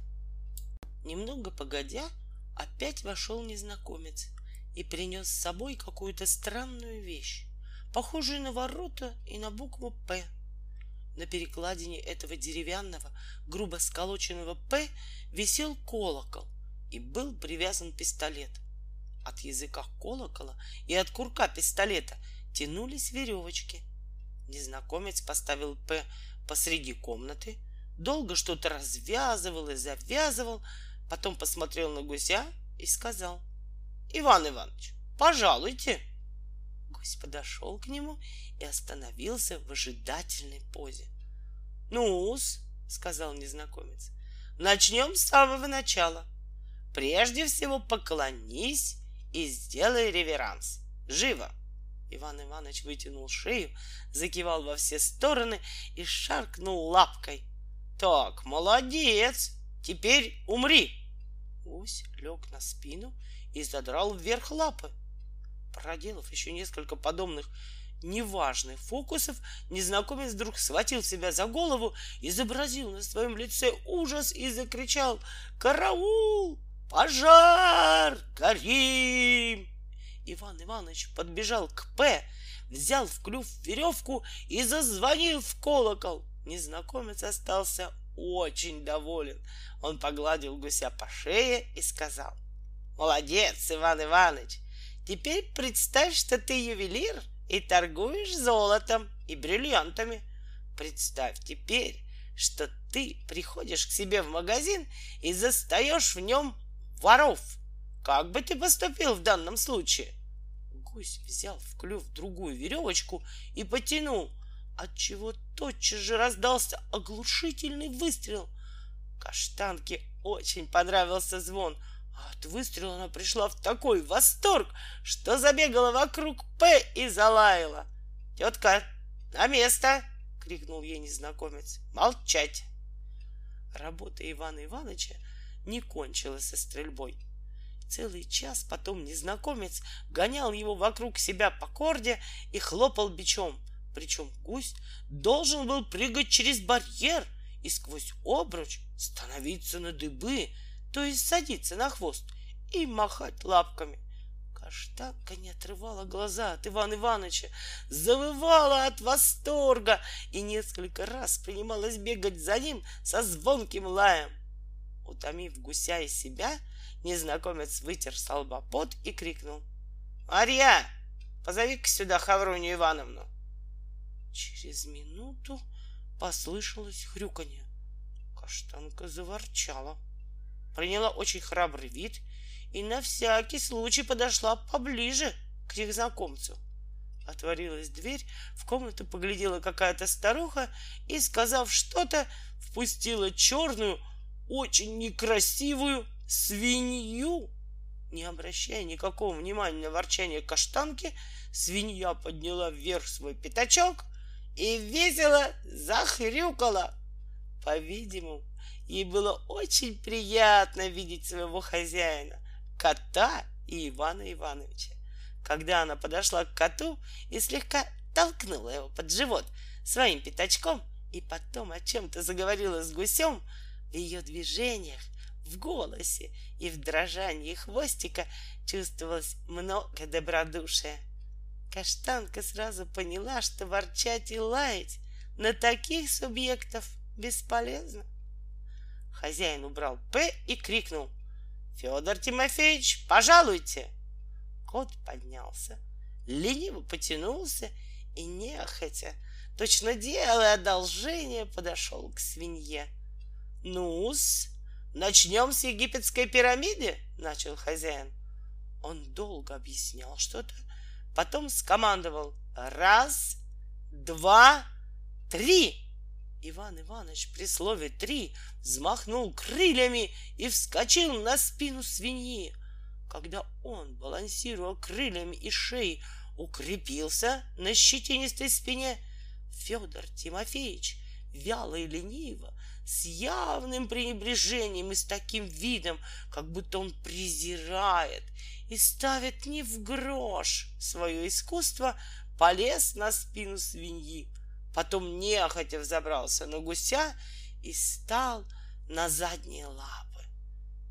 Немного погодя, опять вошел незнакомец и принес с собой какую-то странную вещь, похожую на ворота и на букву «П». На перекладине этого деревянного, грубо сколоченного «П» висел колокол и был привязан пистолет. От языка колокола и от курка пистолета тянулись веревочки, Незнакомец поставил П посреди комнаты, долго что-то развязывал и завязывал, потом посмотрел на гуся и сказал, «Иван Иванович, пожалуйте!» Гусь подошел к нему и остановился в ожидательной позе. «Ну-с», — сказал незнакомец, — «начнем с самого начала. Прежде всего поклонись и сделай реверанс. Живо!» Иван Иванович вытянул шею, закивал во все стороны и шаркнул лапкой. Так, молодец! Теперь умри! Гусь лег на спину и задрал вверх лапы. Проделав еще несколько подобных неважных фокусов, незнакомец вдруг схватил себя за голову, изобразил на своем лице ужас и закричал «Караул! Пожар! Горим!» Иван Иванович подбежал к П, взял в клюв веревку и зазвонил в колокол. Незнакомец остался очень доволен. Он погладил гуся по шее и сказал, «Молодец, Иван Иванович! Теперь представь, что ты ювелир и торгуешь золотом и бриллиантами. Представь теперь, что ты приходишь к себе в магазин и застаешь в нем воров. Как бы ты поступил в данном случае? Гусь взял в клюв другую веревочку и потянул, отчего тотчас же раздался оглушительный выстрел. Каштанке очень понравился звон, а от выстрела она пришла в такой восторг, что забегала вокруг П и залаяла. «Тетка, на место!» — крикнул ей незнакомец. «Молчать!» Работа Ивана Ивановича не кончилась со стрельбой — Целый час потом незнакомец гонял его вокруг себя по корде и хлопал бичом. Причем гусь должен был прыгать через барьер и сквозь обруч становиться на дыбы, то есть садиться на хвост и махать лапками. Каштанка не отрывала глаза от Ивана Ивановича, завывала от восторга и несколько раз принималась бегать за ним со звонким лаем. Утомив гуся и себя, Незнакомец вытер с лба и крикнул. «Марья, позови-ка сюда Хавронию Ивановну!» Через минуту послышалось хрюканье. Каштанка заворчала, приняла очень храбрый вид и на всякий случай подошла поближе к незнакомцу. Отворилась дверь, в комнату поглядела какая-то старуха и, сказав что-то, впустила черную, очень некрасивую свинью. Не обращая никакого внимания на ворчание каштанки, свинья подняла вверх свой пятачок и весело захрюкала. По-видимому, ей было очень приятно видеть своего хозяина, кота и Ивана Ивановича. Когда она подошла к коту и слегка толкнула его под живот своим пятачком и потом о чем-то заговорила с гусем, в ее движениях, в голосе и в дрожании хвостика чувствовалось много добродушия. Каштанка сразу поняла, что ворчать и лаять на таких субъектов бесполезно. Хозяин убрал «П» и крикнул «Федор Тимофеевич, пожалуйте!» Кот поднялся, лениво потянулся и нехотя, точно делая одолжение, подошел к свинье. «Ну-с, начнем с египетской пирамиды», — начал хозяин. Он долго объяснял что-то, потом скомандовал «Раз, два, три!» Иван Иванович при слове «три» взмахнул крыльями и вскочил на спину свиньи. Когда он, балансируя крыльями и шеей, укрепился на щетинистой спине, Федор Тимофеевич вяло и лениво, с явным пренебрежением и с таким видом, как будто он презирает и ставит не в грош свое искусство, полез на спину свиньи, потом нехотя взобрался на гуся и стал на задние лапы.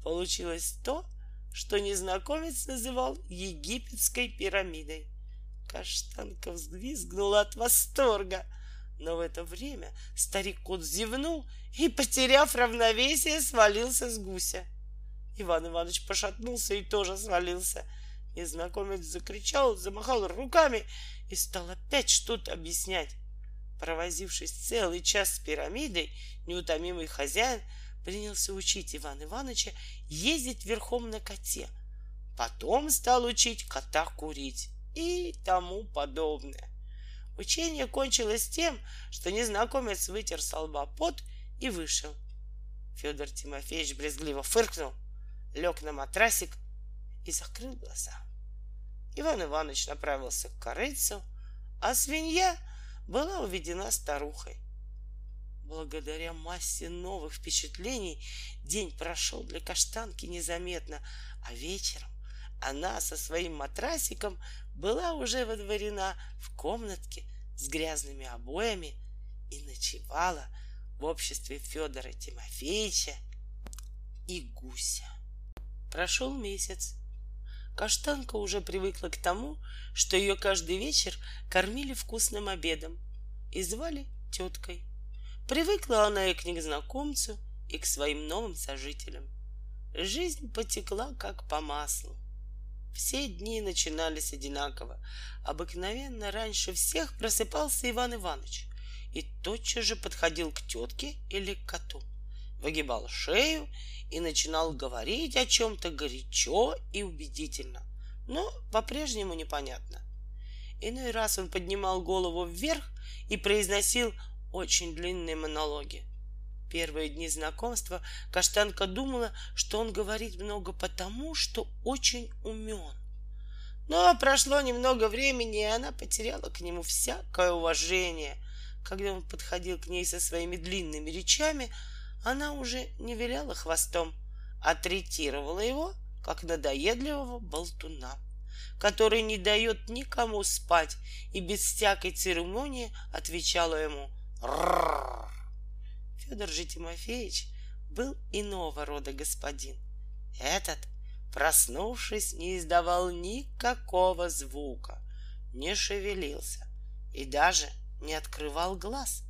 Получилось то, что незнакомец называл египетской пирамидой. Каштанка взвизгнула от восторга, но в это время старик кот зевнул и, потеряв равновесие, свалился с гуся. Иван Иванович пошатнулся и тоже свалился. Незнакомец закричал, замахал руками и стал опять что-то объяснять. Провозившись целый час с пирамидой, неутомимый хозяин принялся учить Ивана Ивановича ездить верхом на коте. Потом стал учить кота курить и тому подобное. Учение кончилось тем, что незнакомец вытер со лба пот и вышел. Федор Тимофеевич брезгливо фыркнул, лег на матрасик и закрыл глаза. Иван Иванович направился к корыцу, а свинья была уведена старухой. Благодаря массе новых впечатлений день прошел для каштанки незаметно, а вечером она со своим матрасиком была уже водворена в комнатке с грязными обоями и ночевала в обществе Федора Тимофеевича и Гуся. Прошел месяц. Каштанка уже привыкла к тому, что ее каждый вечер кормили вкусным обедом и звали теткой. Привыкла она и к незнакомцу, и к своим новым сожителям. Жизнь потекла как по маслу. Все дни начинались одинаково. Обыкновенно раньше всех просыпался Иван Иванович и тотчас же подходил к тетке или к коту, выгибал шею и начинал говорить о чем-то горячо и убедительно, но по-прежнему непонятно. Иной раз он поднимал голову вверх и произносил очень длинные монологи. Первые дни знакомства Каштанка думала, что он говорит много потому, что очень умен. Но прошло немного времени, и она потеряла к нему всякое уважение. Когда он подходил к ней со своими длинными речами, она уже не виляла хвостом, а третировала его, как надоедливого болтуна, который не дает никому спать и без всякой церемонии отвечала ему «Ррррр». Федор же Тимофеевич был иного рода господин. Этот, проснувшись, не издавал никакого звука, не шевелился и даже не открывал глаз.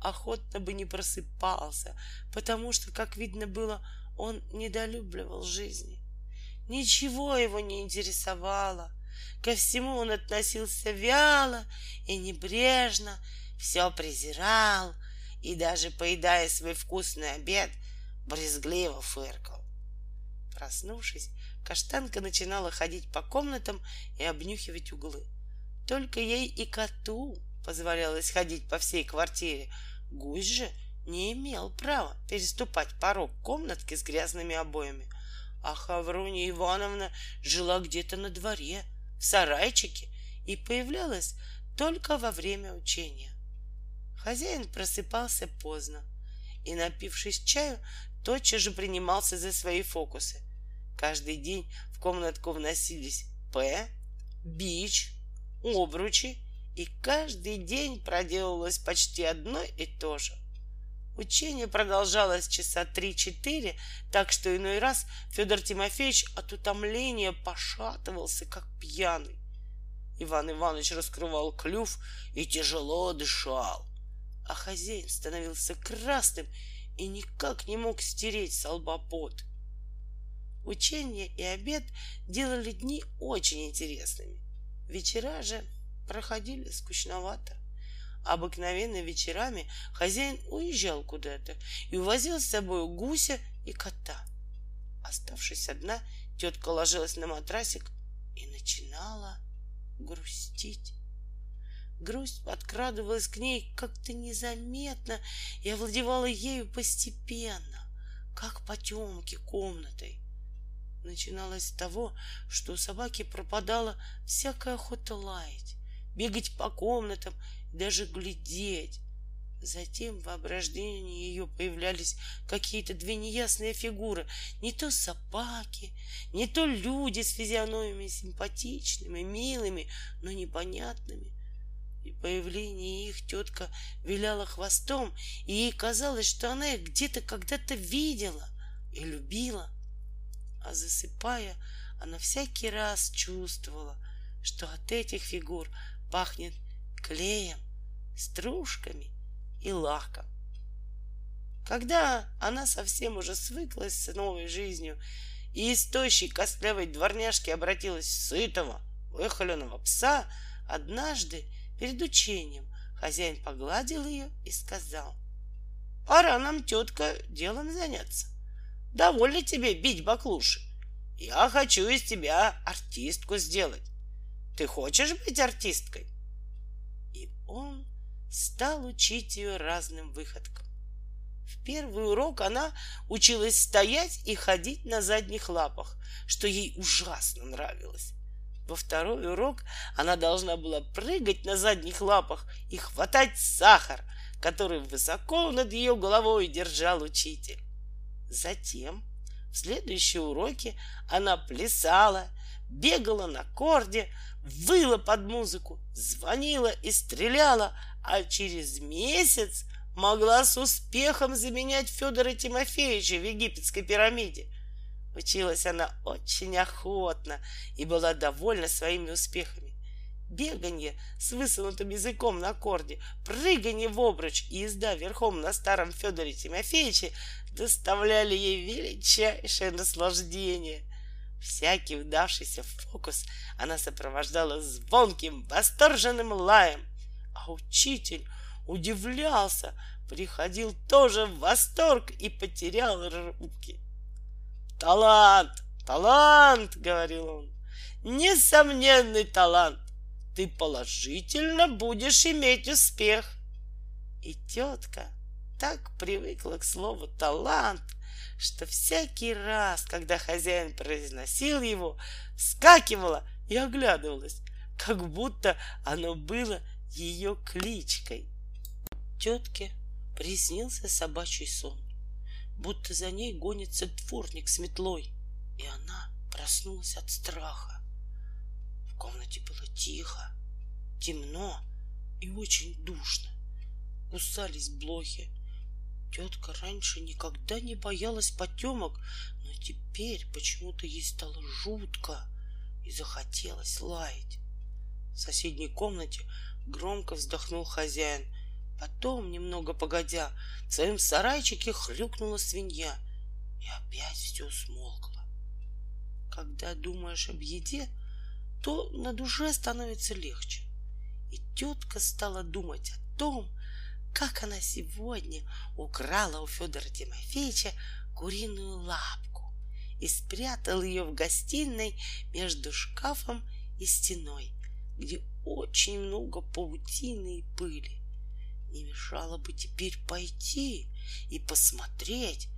Охотно бы не просыпался, потому что, как видно было, он недолюбливал жизни. Ничего его не интересовало. Ко всему он относился вяло и небрежно, все презирал — и даже поедая свой вкусный обед, брезгливо фыркал. Проснувшись, каштанка начинала ходить по комнатам и обнюхивать углы. Только ей и коту позволялось ходить по всей квартире. Гусь же не имел права переступать порог комнатки с грязными обоями. А Хавруня Ивановна жила где-то на дворе, в сарайчике, и появлялась только во время учения. Хозяин просыпался поздно и, напившись чаю, тотчас же принимался за свои фокусы. Каждый день в комнатку вносились П, бич, обручи, и каждый день проделывалось почти одно и то же. Учение продолжалось часа три-четыре, так что иной раз Федор Тимофеевич от утомления пошатывался, как пьяный. Иван Иванович раскрывал клюв и тяжело дышал, а хозяин становился красным и никак не мог стереть с. Учение и обед делали дни очень интересными. Вечера же проходили скучновато. Обыкновенно вечерами хозяин уезжал куда-то и увозил с собой гуся и кота. Оставшись одна, тетка ложилась на матрасик и начинала грустить. Грусть подкрадывалась к ней как-то незаметно и овладевала ею постепенно, как потемки комнатой. Начиналось с того, что у собаки пропадала всякая охота лаять, бегать по комнатам даже глядеть. Затем в воображении ее появлялись какие-то две неясные фигуры. Не то собаки, не то люди с физиономиями симпатичными, милыми, но непонятными. И появление их тетка виляла хвостом, и ей казалось, что она их где-то когда-то видела и любила. А засыпая, она всякий раз чувствовала, что от этих фигур пахнет клеем, стружками и лаком. Когда она совсем уже свыклась с новой жизнью и из тощей костлявой дворняжки обратилась в сытого, выхоленного пса, однажды перед учением хозяин погладил ее и сказал, «Пора нам, тетка, делом заняться. Довольно тебе бить баклуши. Я хочу из тебя артистку сделать. Ты хочешь быть артисткой?» И он стал учить ее разным выходкам. В первый урок она училась стоять и ходить на задних лапах, что ей ужасно нравилось. Во второй урок она должна была прыгать на задних лапах и хватать сахар, который высоко над ее головой держал учитель. Затем в следующие уроки она плясала, бегала на корде, выла под музыку, звонила и стреляла, а через месяц могла с успехом заменять Федора Тимофеевича в египетской пирамиде. Училась она очень охотно и была довольна своими успехами. Беганье с высунутым языком на корде, прыганье в обруч и езда верхом на старом Федоре Тимофеевиче доставляли ей величайшее наслаждение. Всякий удавшийся фокус она сопровождала звонким, восторженным лаем, а учитель удивлялся, приходил тоже в восторг и потерял руки. «Талант! Талант!» — говорил он. «Несомненный талант! Ты положительно будешь иметь успех!» И тетка так привыкла к слову «талант», что всякий раз, когда хозяин произносил его, вскакивала и оглядывалась, как будто оно было ее кличкой. Тетке приснился собачий сон, будто за ней гонится дворник с метлой, и она проснулась от страха. В комнате было тихо, темно и очень душно. Кусались блохи, Тетка раньше никогда не боялась потемок, но теперь почему-то ей стало жутко и захотелось лаять. В соседней комнате громко вздохнул хозяин. Потом, немного погодя, в своем сарайчике хрюкнула свинья, и опять все смолкло. Когда думаешь об еде, то на душе становится легче. И тетка стала думать о том, как она сегодня украла у Федора Тимофеевича куриную лапку и спрятала ее в гостиной между шкафом и стеной, где очень много паутины и пыли. Не мешало бы теперь пойти и посмотреть,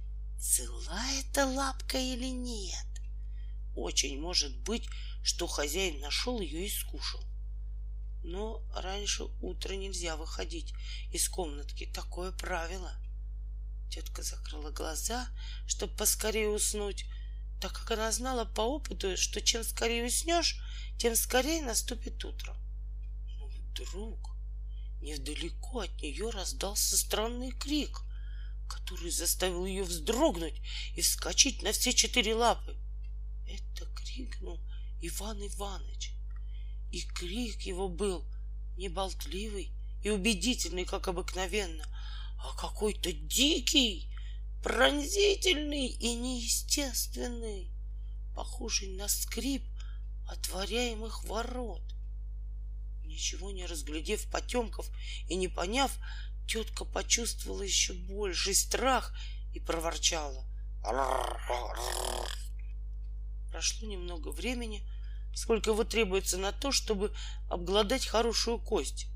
цела эта лапка или нет. Очень может быть, что хозяин нашел ее и скушал. Но раньше утра нельзя выходить из комнатки. Такое правило. Тетка закрыла глаза, чтобы поскорее уснуть. так как она знала по опыту, что чем скорее уснешь, тем скорее наступит утро. Но вдруг невдалеко от нее раздался странный крик, который заставил ее вздрогнуть и вскочить на все четыре лапы. Это крикнул Иван Иванович. И крик его был не болтливый и убедительный, как обыкновенно, а какой-то дикий, пронзительный и неестественный, похожий на скрип отворяемых ворот. Ничего не разглядев потемков и не поняв, тетка почувствовала еще больший страх и проворчала. Прошло немного времени, сколько его требуется на то, чтобы обглодать хорошую кость.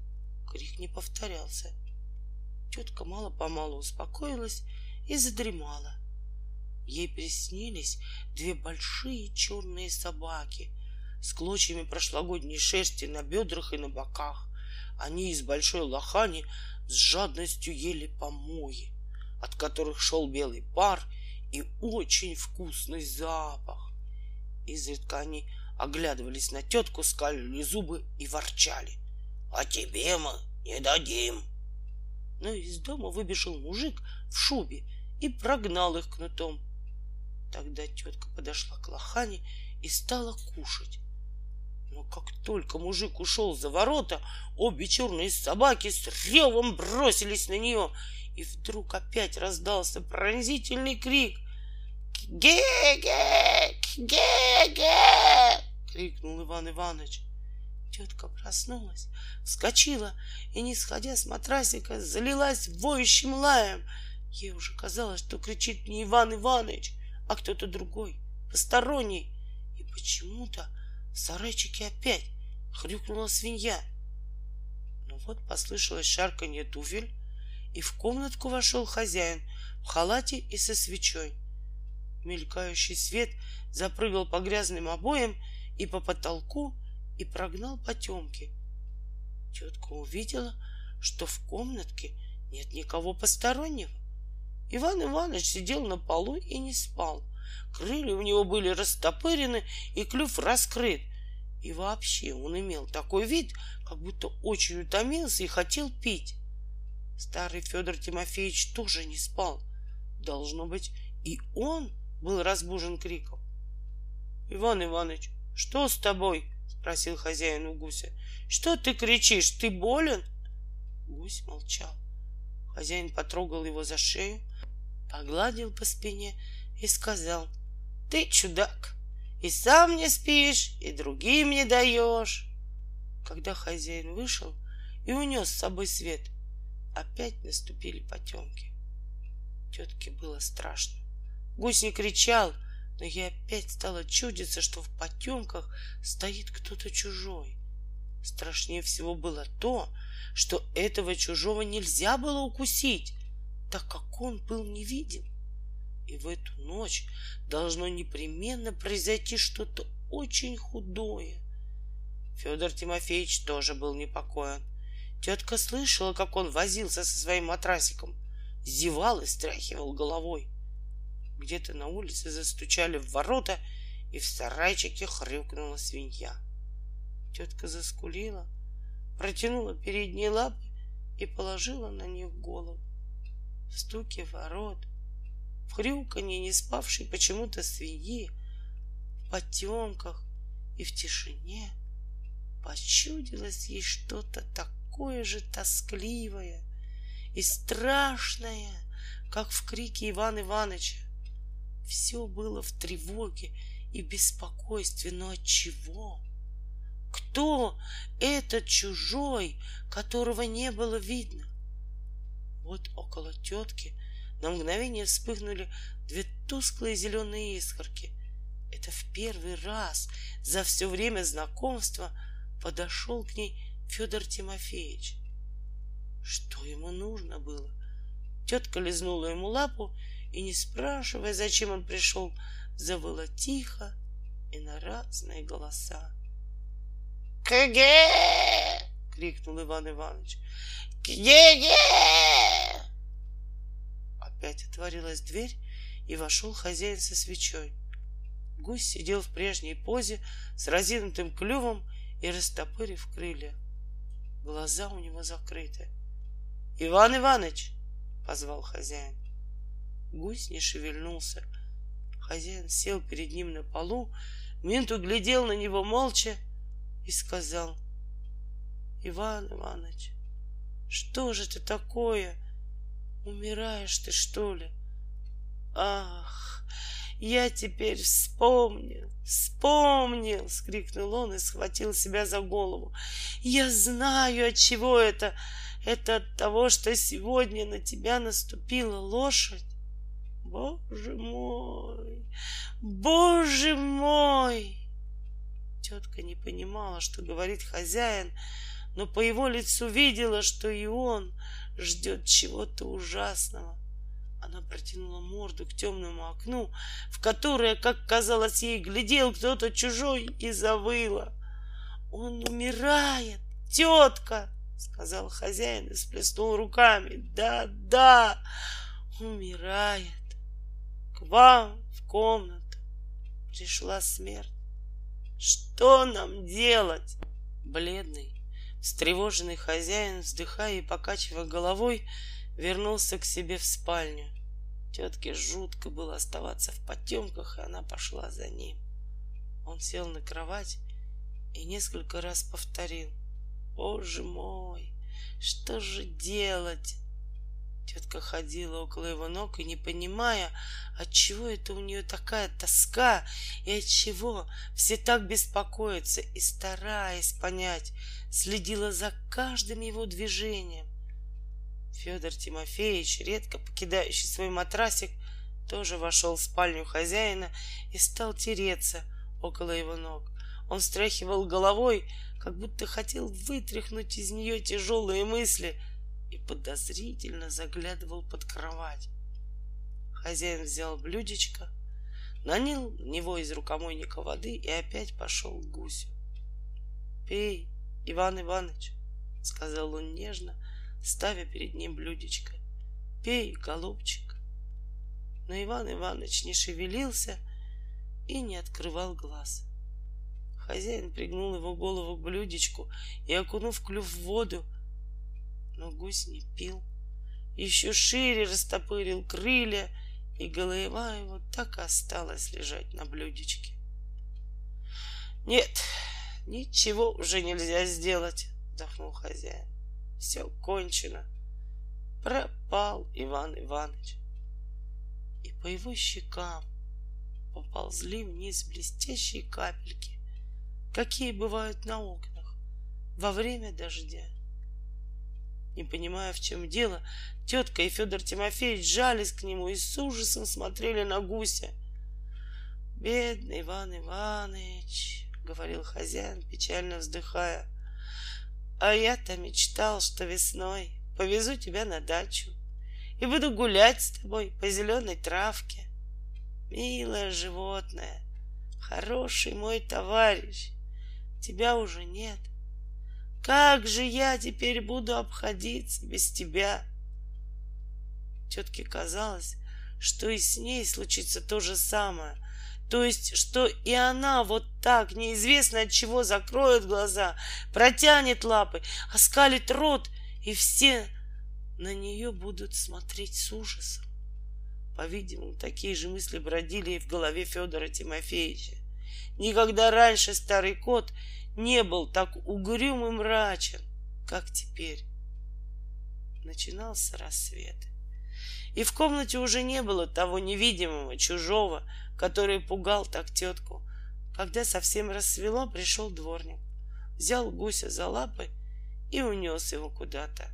Крик не повторялся. Тетка мало-помалу успокоилась и задремала. Ей приснились две большие черные собаки с клочьями прошлогодней шерсти на бедрах и на боках. Они из большой лохани с жадностью ели помои, от которых шел белый пар и очень вкусный запах. Изредка они оглядывались на тетку, скалили зубы и ворчали. «А тебе мы не дадим!» Но из дома выбежал мужик в шубе и прогнал их кнутом. Тогда тетка подошла к лохане и стала кушать. Но как только мужик ушел за ворота, обе черные собаки с ревом бросились на нее, и вдруг опять раздался пронзительный крик. «Ге-ге! Ге-ге!» — крикнул Иван Иванович. Тетка проснулась, вскочила и, не сходя с матрасика, залилась воющим лаем. Ей уже казалось, что кричит не Иван Иванович, а кто-то другой, посторонний. И почему-то в сарайчике опять хрюкнула свинья. Но вот послышалось шарканье туфель, и в комнатку вошел хозяин в халате и со свечой. Мелькающий свет запрыгал по грязным обоям и по потолку и прогнал потемки. Тетка увидела, что в комнатке нет никого постороннего. Иван Иванович сидел на полу и не спал — Крылья у него были растопырены и клюв раскрыт. И вообще он имел такой вид, как будто очень утомился и хотел пить. Старый Федор Тимофеевич тоже не спал. Должно быть, и он был разбужен криком. — Иван Иванович, что с тобой? — спросил хозяин у гуся. — Что ты кричишь? Ты болен? Гусь молчал. Хозяин потрогал его за шею, погладил по спине и сказал — ты чудак, и сам не спишь, и другим не даешь. Когда хозяин вышел и унес с собой свет, опять наступили потемки. Тетке было страшно. Гусь не кричал, но ей опять стало чудиться, что в потемках стоит кто-то чужой. Страшнее всего было то, что этого чужого нельзя было укусить, так как он был невидим. И в эту ночь должно непременно произойти что-то очень худое. Федор Тимофеевич тоже был непокоен. Тетка слышала, как он возился со своим матрасиком, зевал и стряхивал головой. Где-то на улице застучали в ворота, и в сарайчике хрюкнула свинья. Тетка заскулила, протянула передние лапы и положила на них голову. В стуке ворот — в хрюканье не спавшей почему-то свиньи, в потемках и в тишине почудилось ей что-то такое же тоскливое и страшное, как в крике Ивана Ивановича. Все было в тревоге и беспокойстве, но от чего? Кто этот чужой, которого не было видно? Вот около тетки на мгновение вспыхнули две тусклые зеленые искорки. Это в первый раз за все время знакомства подошел к ней Федор Тимофеевич. Что ему нужно было? Тетка лизнула ему лапу и, не спрашивая, зачем он пришел, завыла тихо и на разные голоса. «Кге!» — крикнул Иван Иванович. «Кге-ге!» Опять отворилась дверь, и вошел хозяин со свечой. Гусь сидел в прежней позе с разинутым клювом и растопырив крылья. Глаза у него закрыты. «Иван Иваныч!» — позвал хозяин. Гусь не шевельнулся. Хозяин сел перед ним на полу, минуту глядел на него молча и сказал, «Иван Иваныч, что же это такое? Умираешь ты, что ли?» «Ах, я теперь вспомнил, вспомнил!» — скрикнул он и схватил себя за голову. «Я знаю, от чего это. Это от того, что сегодня на тебя наступила лошадь. Боже мой! Боже мой! Тетка не понимала, что говорит хозяин, но по его лицу видела, что и он ждет чего-то ужасного. Она протянула морду к темному окну, в которое, как казалось ей, глядел кто-то чужой и завыла. «Он умирает, тетка!» — сказал хозяин и сплеснул руками. «Да, да, умирает!» К вам в комнату пришла смерть. Что нам делать? Бледный, встревоженный хозяин, вздыхая и покачивая головой, вернулся к себе в спальню. Тетке жутко было оставаться в потемках, и она пошла за ним. Он сел на кровать и несколько раз повторил. Боже мой, что же делать? Тетка ходила около его ног и, не понимая, от чего это у нее такая тоска и от чего все так беспокоятся, и, стараясь понять, следила за каждым его движением. Федор Тимофеевич, редко покидающий свой матрасик, тоже вошел в спальню хозяина и стал тереться около его ног. Он встряхивал головой, как будто хотел вытряхнуть из нее тяжелые мысли — и подозрительно заглядывал под кровать. Хозяин взял блюдечко, налил в него из рукомойника воды и опять пошел к гусю. «Пей, Иван Иванович», — сказал он нежно, ставя перед ним блюдечко. «Пей, голубчик». Но Иван Иванович не шевелился и не открывал глаз. Хозяин пригнул его голову к блюдечку и, окунув клюв в воду, но гусь не пил. Еще шире растопырил крылья, и голова его так и осталась лежать на блюдечке. Нет, ничего уже нельзя сделать, вздохнул хозяин. Все кончено. Пропал Иван Иванович. И по его щекам поползли вниз блестящие капельки, какие бывают на окнах во время дождя. Не понимая, в чем дело, тетка и Федор Тимофеевич жались к нему и с ужасом смотрели на гуся. «Бедный Иван Иванович», — говорил хозяин, печально вздыхая, «а я-то мечтал, что весной повезу тебя на дачу и буду гулять с тобой по зеленой травке. Милое животное, хороший мой товарищ, тебя уже нет, как же я теперь буду обходиться без тебя? Тетке казалось, что и с ней случится то же самое. То есть, что и она вот так, неизвестно от чего, закроет глаза, протянет лапы, оскалит рот, и все на нее будут смотреть с ужасом. По-видимому, такие же мысли бродили и в голове Федора Тимофеевича. Никогда раньше старый кот не был так угрюм и мрачен, как теперь. Начинался рассвет. И в комнате уже не было того невидимого, чужого, который пугал так тетку. Когда совсем рассвело, пришел дворник, взял гуся за лапы и унес его куда-то.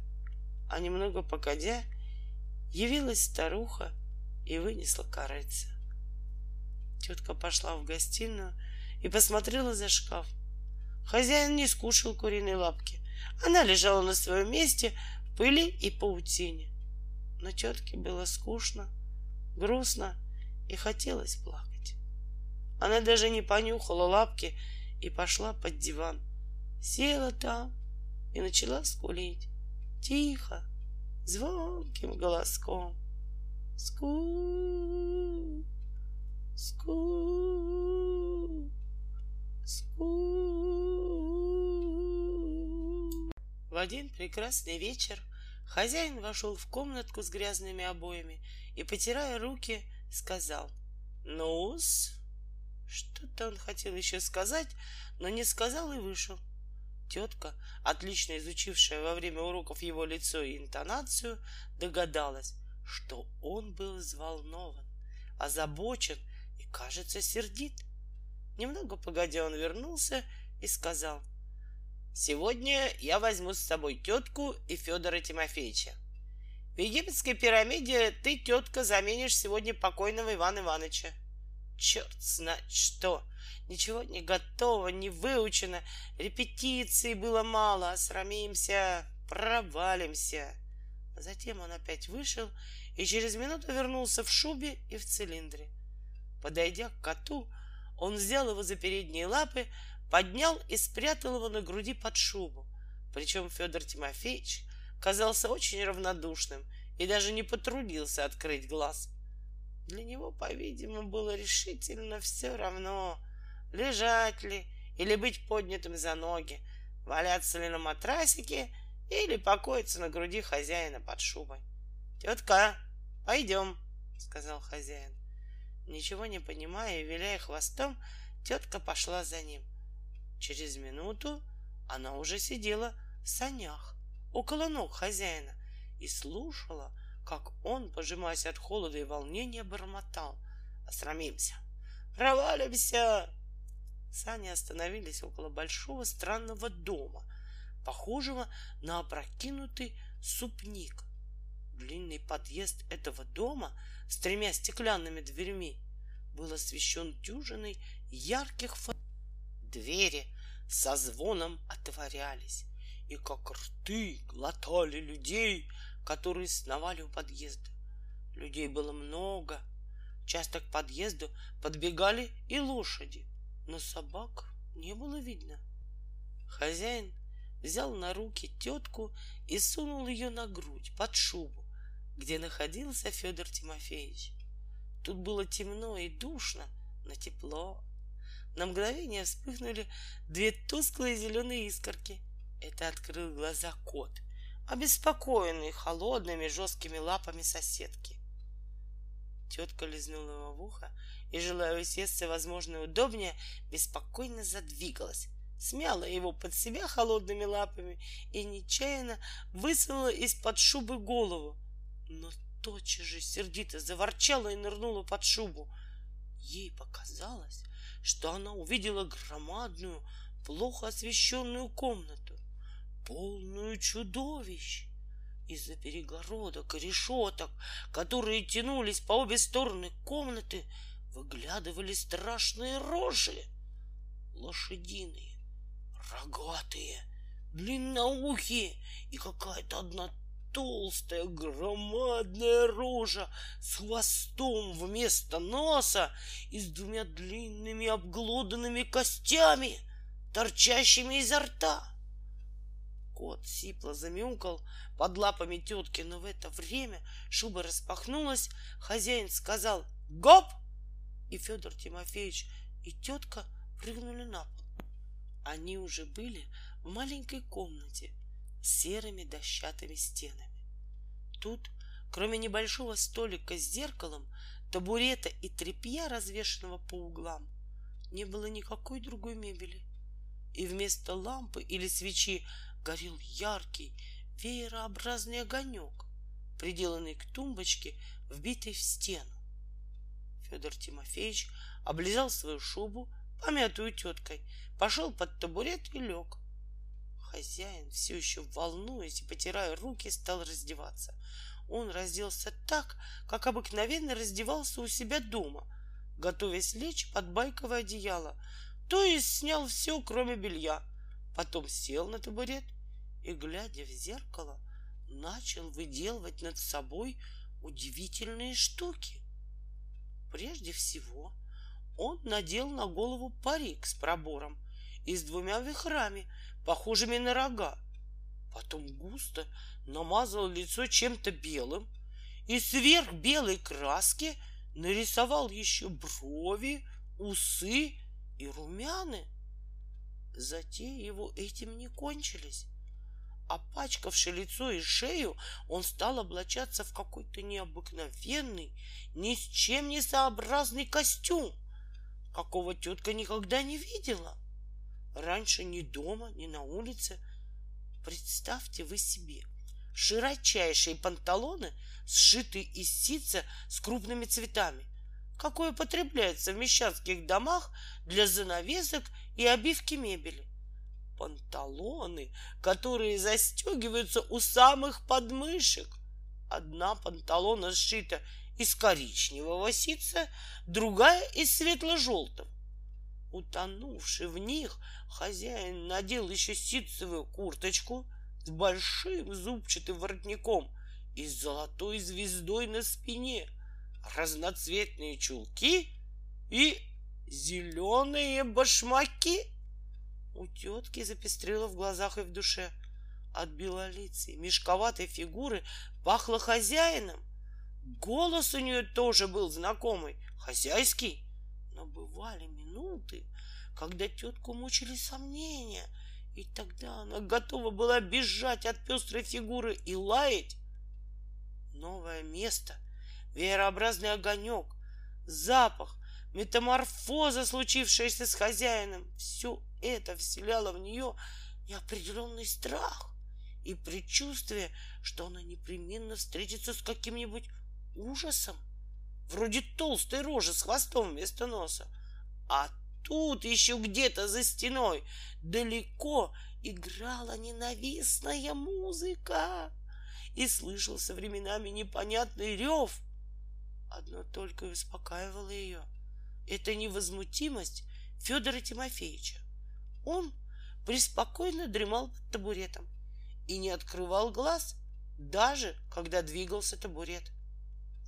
А немного погодя, явилась старуха и вынесла корыца. Тетка пошла в гостиную и посмотрела за шкаф. Хозяин не скушал куриной лапки. Она лежала на своем месте в пыли и паутине. Но тетке было скучно, грустно и хотелось плакать. Она даже не понюхала лапки и пошла под диван. Села там и начала скулить. Тихо, звонким голоском. Ску, ску. В один прекрасный вечер хозяин вошел в комнатку с грязными обоями и, потирая руки, сказал «Ну-с». Что-то он хотел еще сказать, но не сказал и вышел. Тетка, отлично изучившая во время уроков его лицо и интонацию, догадалась, что он был взволнован, озабочен и, кажется, сердит. Немного погодя он вернулся и сказал, «Сегодня я возьму с собой тетку и Федора Тимофеевича. В египетской пирамиде ты, тетка, заменишь сегодня покойного Ивана Ивановича. Черт знает что! Ничего не готово, не выучено, репетиций было мало, срамимся, провалимся. Затем он опять вышел и через минуту вернулся в шубе и в цилиндре. Подойдя к коту, он взял его за передние лапы, поднял и спрятал его на груди под шубу. Причем Федор Тимофеевич казался очень равнодушным и даже не потрудился открыть глаз. Для него, по-видимому, было решительно все равно, лежать ли или быть поднятым за ноги, валяться ли на матрасике или покоиться на груди хозяина под шубой. «Тетка, пойдем», — сказал хозяин. Ничего не понимая и виляя хвостом, тетка пошла за ним. Через минуту она уже сидела в санях около ног хозяина и слушала, как он, пожимаясь от холода и волнения, бормотал. «Осрамимся! Провалимся!» Сани остановились около большого странного дома, похожего на опрокинутый супник. Длинный подъезд этого дома с тремя стеклянными дверьми был освещен дюжиной ярких фонарей. Двери со звоном отворялись, и как рты глотали людей, которые сновали у подъезда. Людей было много. Часто к подъезду подбегали и лошади, но собак не было видно. Хозяин взял на руки тетку и сунул ее на грудь под шубу, где находился Федор Тимофеевич. Тут было темно и душно, но тепло. На мгновение вспыхнули две тусклые зеленые искорки. Это открыл глаза кот, обеспокоенный холодными жесткими лапами соседки. Тетка лизнула его в ухо и, желая усесться, возможно, удобнее, беспокойно задвигалась, смяла его под себя холодными лапами и нечаянно высунула из-под шубы голову, но тотчас же сердито заворчала и нырнула под шубу. Ей показалось, что она увидела громадную, плохо освещенную комнату, полную чудовищ. Из-за перегородок и решеток, которые тянулись по обе стороны комнаты, выглядывали страшные рожи. Лошадиные, рогатые, длинноухие и какая-то одна толстая громадная рожа с хвостом вместо носа и с двумя длинными обглоданными костями, торчащими изо рта. Кот сипло замяукал под лапами тетки, но в это время шуба распахнулась, хозяин сказал «Гоп!» и Федор Тимофеевич и тетка прыгнули на пол. Они уже были в маленькой комнате, серыми дощатыми стенами. Тут, кроме небольшого столика с зеркалом, табурета и тряпья, развешенного по углам, не было никакой другой мебели. И вместо лампы или свечи горел яркий веерообразный огонек, приделанный к тумбочке, вбитой в стену. Федор Тимофеевич облизал свою шубу, помятую теткой, пошел под табурет и лег. Хозяин, все еще волнуясь и потирая руки, стал раздеваться. Он разделся так, как обыкновенно раздевался у себя дома, готовясь лечь под байковое одеяло, то есть снял все, кроме белья. Потом сел на табурет и, глядя в зеркало, начал выделывать над собой удивительные штуки. Прежде всего, он надел на голову парик с пробором и с двумя вихрами, похожими на рога. Потом густо намазал лицо чем-то белым и сверх белой краски нарисовал еще брови, усы и румяны. Затеи его этим не кончились. Опачкавши лицо и шею, он стал облачаться в какой-то необыкновенный, ни с чем не сообразный костюм, какого тетка никогда не видела. Раньше ни дома, ни на улице. Представьте вы себе широчайшие панталоны, сшитые из ситца с крупными цветами, какое потребляется в мещанских домах для занавесок и обивки мебели. Панталоны, которые застегиваются у самых подмышек. Одна панталона сшита из коричневого ситца, другая из светло-желтого. Утонувший в них, хозяин надел еще ситцевую курточку с большим зубчатым воротником и с золотой звездой на спине, разноцветные чулки и зеленые башмаки. У тетки запестрило в глазах и в душе. От белолицей, мешковатой фигуры пахло хозяином. Голос у нее тоже был знакомый, хозяйский. Но бывали минуты, когда тетку мучили сомнения, и тогда она готова была бежать от пестрой фигуры и лаять. Новое место, веерообразный огонек, запах, метаморфоза, случившаяся с хозяином, все это вселяло в нее неопределенный страх и предчувствие, что она непременно встретится с каким-нибудь ужасом, вроде толстой рожи с хвостом вместо носа. А тут еще где-то за стеной далеко играла ненавистная музыка, и слышался временами непонятный рев. Одно только успокаивало ее — это невозмутимость Федора Тимофеевича. Он преспокойно дремал под табуретом и не открывал глаз, даже когда двигался табурет.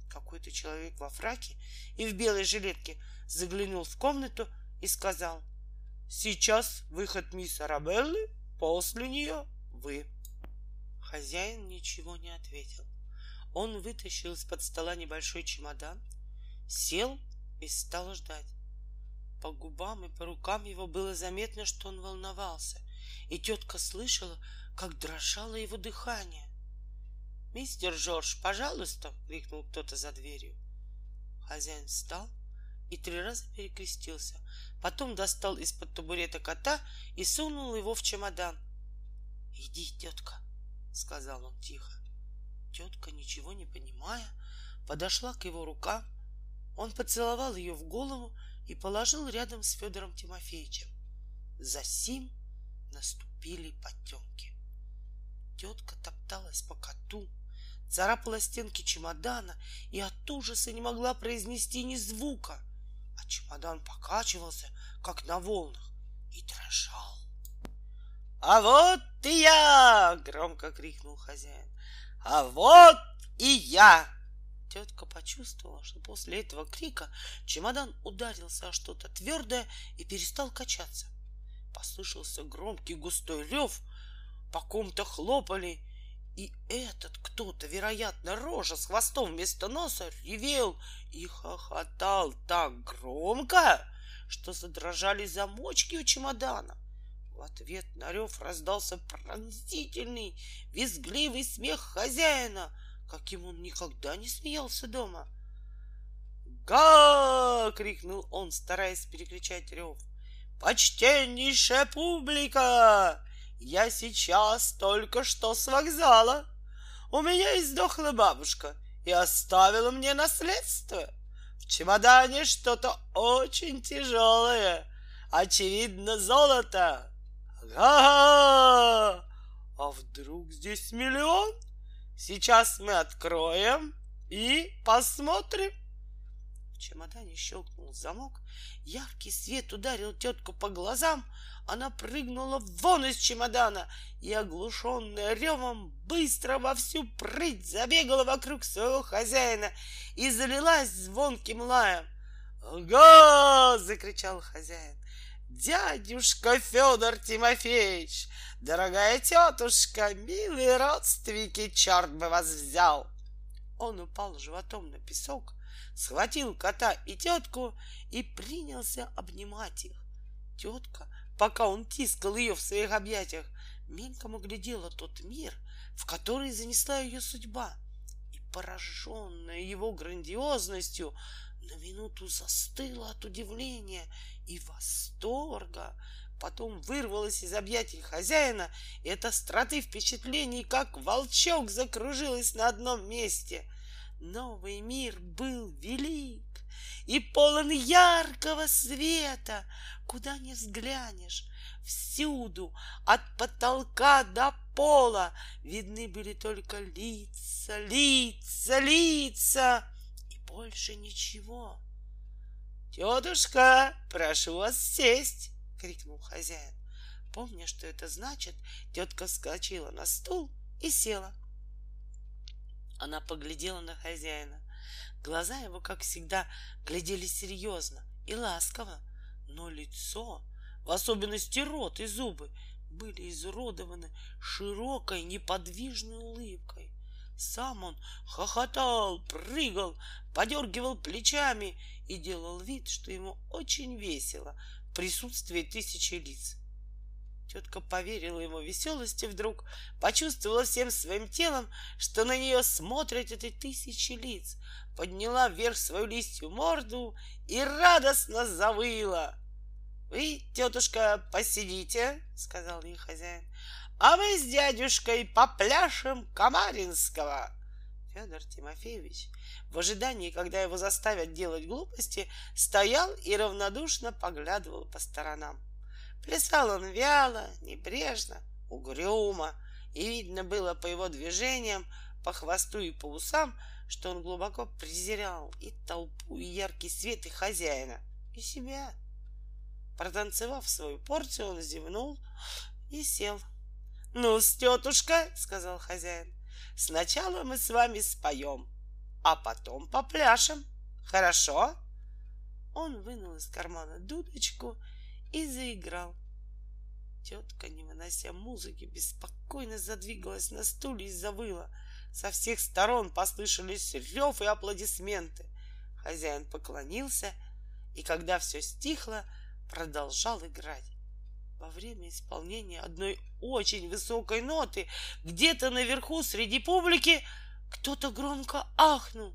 Какой-то человек во фраке и в белой жилетке заглянул в комнату и сказал, «Сейчас выход мисс Арабеллы, после нее вы». Хозяин ничего не ответил. Он вытащил из-под стола небольшой чемодан, сел и стал ждать. По губам и по рукам его было заметно, что он волновался, и тетка слышала, как дрожало его дыхание. «Мистер Жорж, пожалуйста!» — крикнул кто-то за дверью. Хозяин встал и три раза перекрестился. Потом достал из-под табурета кота и сунул его в чемодан. «Иди, тетка!» — сказал он тихо. Тетка, ничего не понимая, подошла к его рукам. Он поцеловал ее в голову и положил рядом с Федором Тимофеевичем. За сим наступили потемки. Тетка топталась по коту, царапала стенки чемодана и от ужаса не могла произнести ни звука, чемодан покачивался, как на волнах, и дрожал. «А вот и я!» — громко крикнул хозяин. «А вот и я!» Тетка почувствовала, что после этого крика чемодан ударился о что-то твердое и перестал качаться. Послышался громкий густой рев, по ком-то хлопали, и этот кто-то, вероятно, рожа с хвостом вместо носа, ревел и хохотал так громко, что задрожали замочки у чемодана. В ответ на рев раздался пронзительный, визгливый смех хозяина — каким он никогда не смеялся дома. «Га!» — крикнул он, стараясь перекричать рев. «Почтеннейшая публика! Я сейчас только что с вокзала. У меня издохла бабушка и оставила мне наследство. В чемодане что-то очень тяжелое, очевидно, золото. Ага! А вдруг здесь миллион?» Сейчас мы откроем и посмотрим. В чемодане щелкнул замок, яркий свет ударил тетку по глазам, она прыгнула вон из чемодана и, оглушенная ревом, быстро во всю прыть забегала вокруг своего хозяина и залилась звонким лаем. «Ага!» — закричал хозяин. «Дядюшка Федор Тимофеевич, Дорогая тетушка, милые родственники, черт бы вас взял! Он упал животом на песок, схватил кота и тетку и принялся обнимать их. Тетка пока он тискал ее в своих объятиях, мельком оглядела тот мир, в который занесла ее судьба, и, пораженная его грандиозностью, на минуту застыла от удивления и восторга, потом вырвалась из объятий хозяина, и от остроты впечатлений, как волчок, закружилась на одном месте. Новый мир был велик и полон яркого света, куда не взглянешь. Всюду, от потолка до пола, видны были только лица, лица, лица и больше ничего. «Тетушка, прошу вас сесть!» — крикнул хозяин. Помня, что это значит, тетка вскочила на стул и села. Она поглядела на хозяина. Глаза его, как всегда, глядели серьезно и ласково, но лицо, в особенности рот и зубы, были изуродованы широкой неподвижной улыбкой. Сам он хохотал, прыгал, подергивал плечами и делал вид, что ему очень весело в присутствии тысячи лиц. Тетка поверила ему веселости вдруг, почувствовала всем своим телом, что на нее смотрят эти тысячи лиц, подняла вверх свою листью морду и радостно завыла. «Вы, тетушка, посидите», — сказал ей хозяин, «а мы с дядюшкой попляшем Камаринского». Федор Тимофеевич в ожидании, когда его заставят делать глупости, стоял и равнодушно поглядывал по сторонам. Плясал он вяло, небрежно, угрюмо, и видно было по его движениям, по хвосту и по усам, что он глубоко презирал и толпу, и яркий свет, и хозяина, и себя. Протанцевав свою порцию, он зевнул и сел. — Ну, тетушка, — сказал хозяин, — сначала мы с вами споем, а потом попляшем. Хорошо? Он вынул из кармана дудочку и заиграл. Тетка, не вынося музыки, беспокойно задвигалась на стуле и завыла — со всех сторон послышались рев и аплодисменты. Хозяин поклонился, и когда все стихло, продолжал играть. Во время исполнения одной очень высокой ноты где-то наверху среди публики кто-то громко ахнул.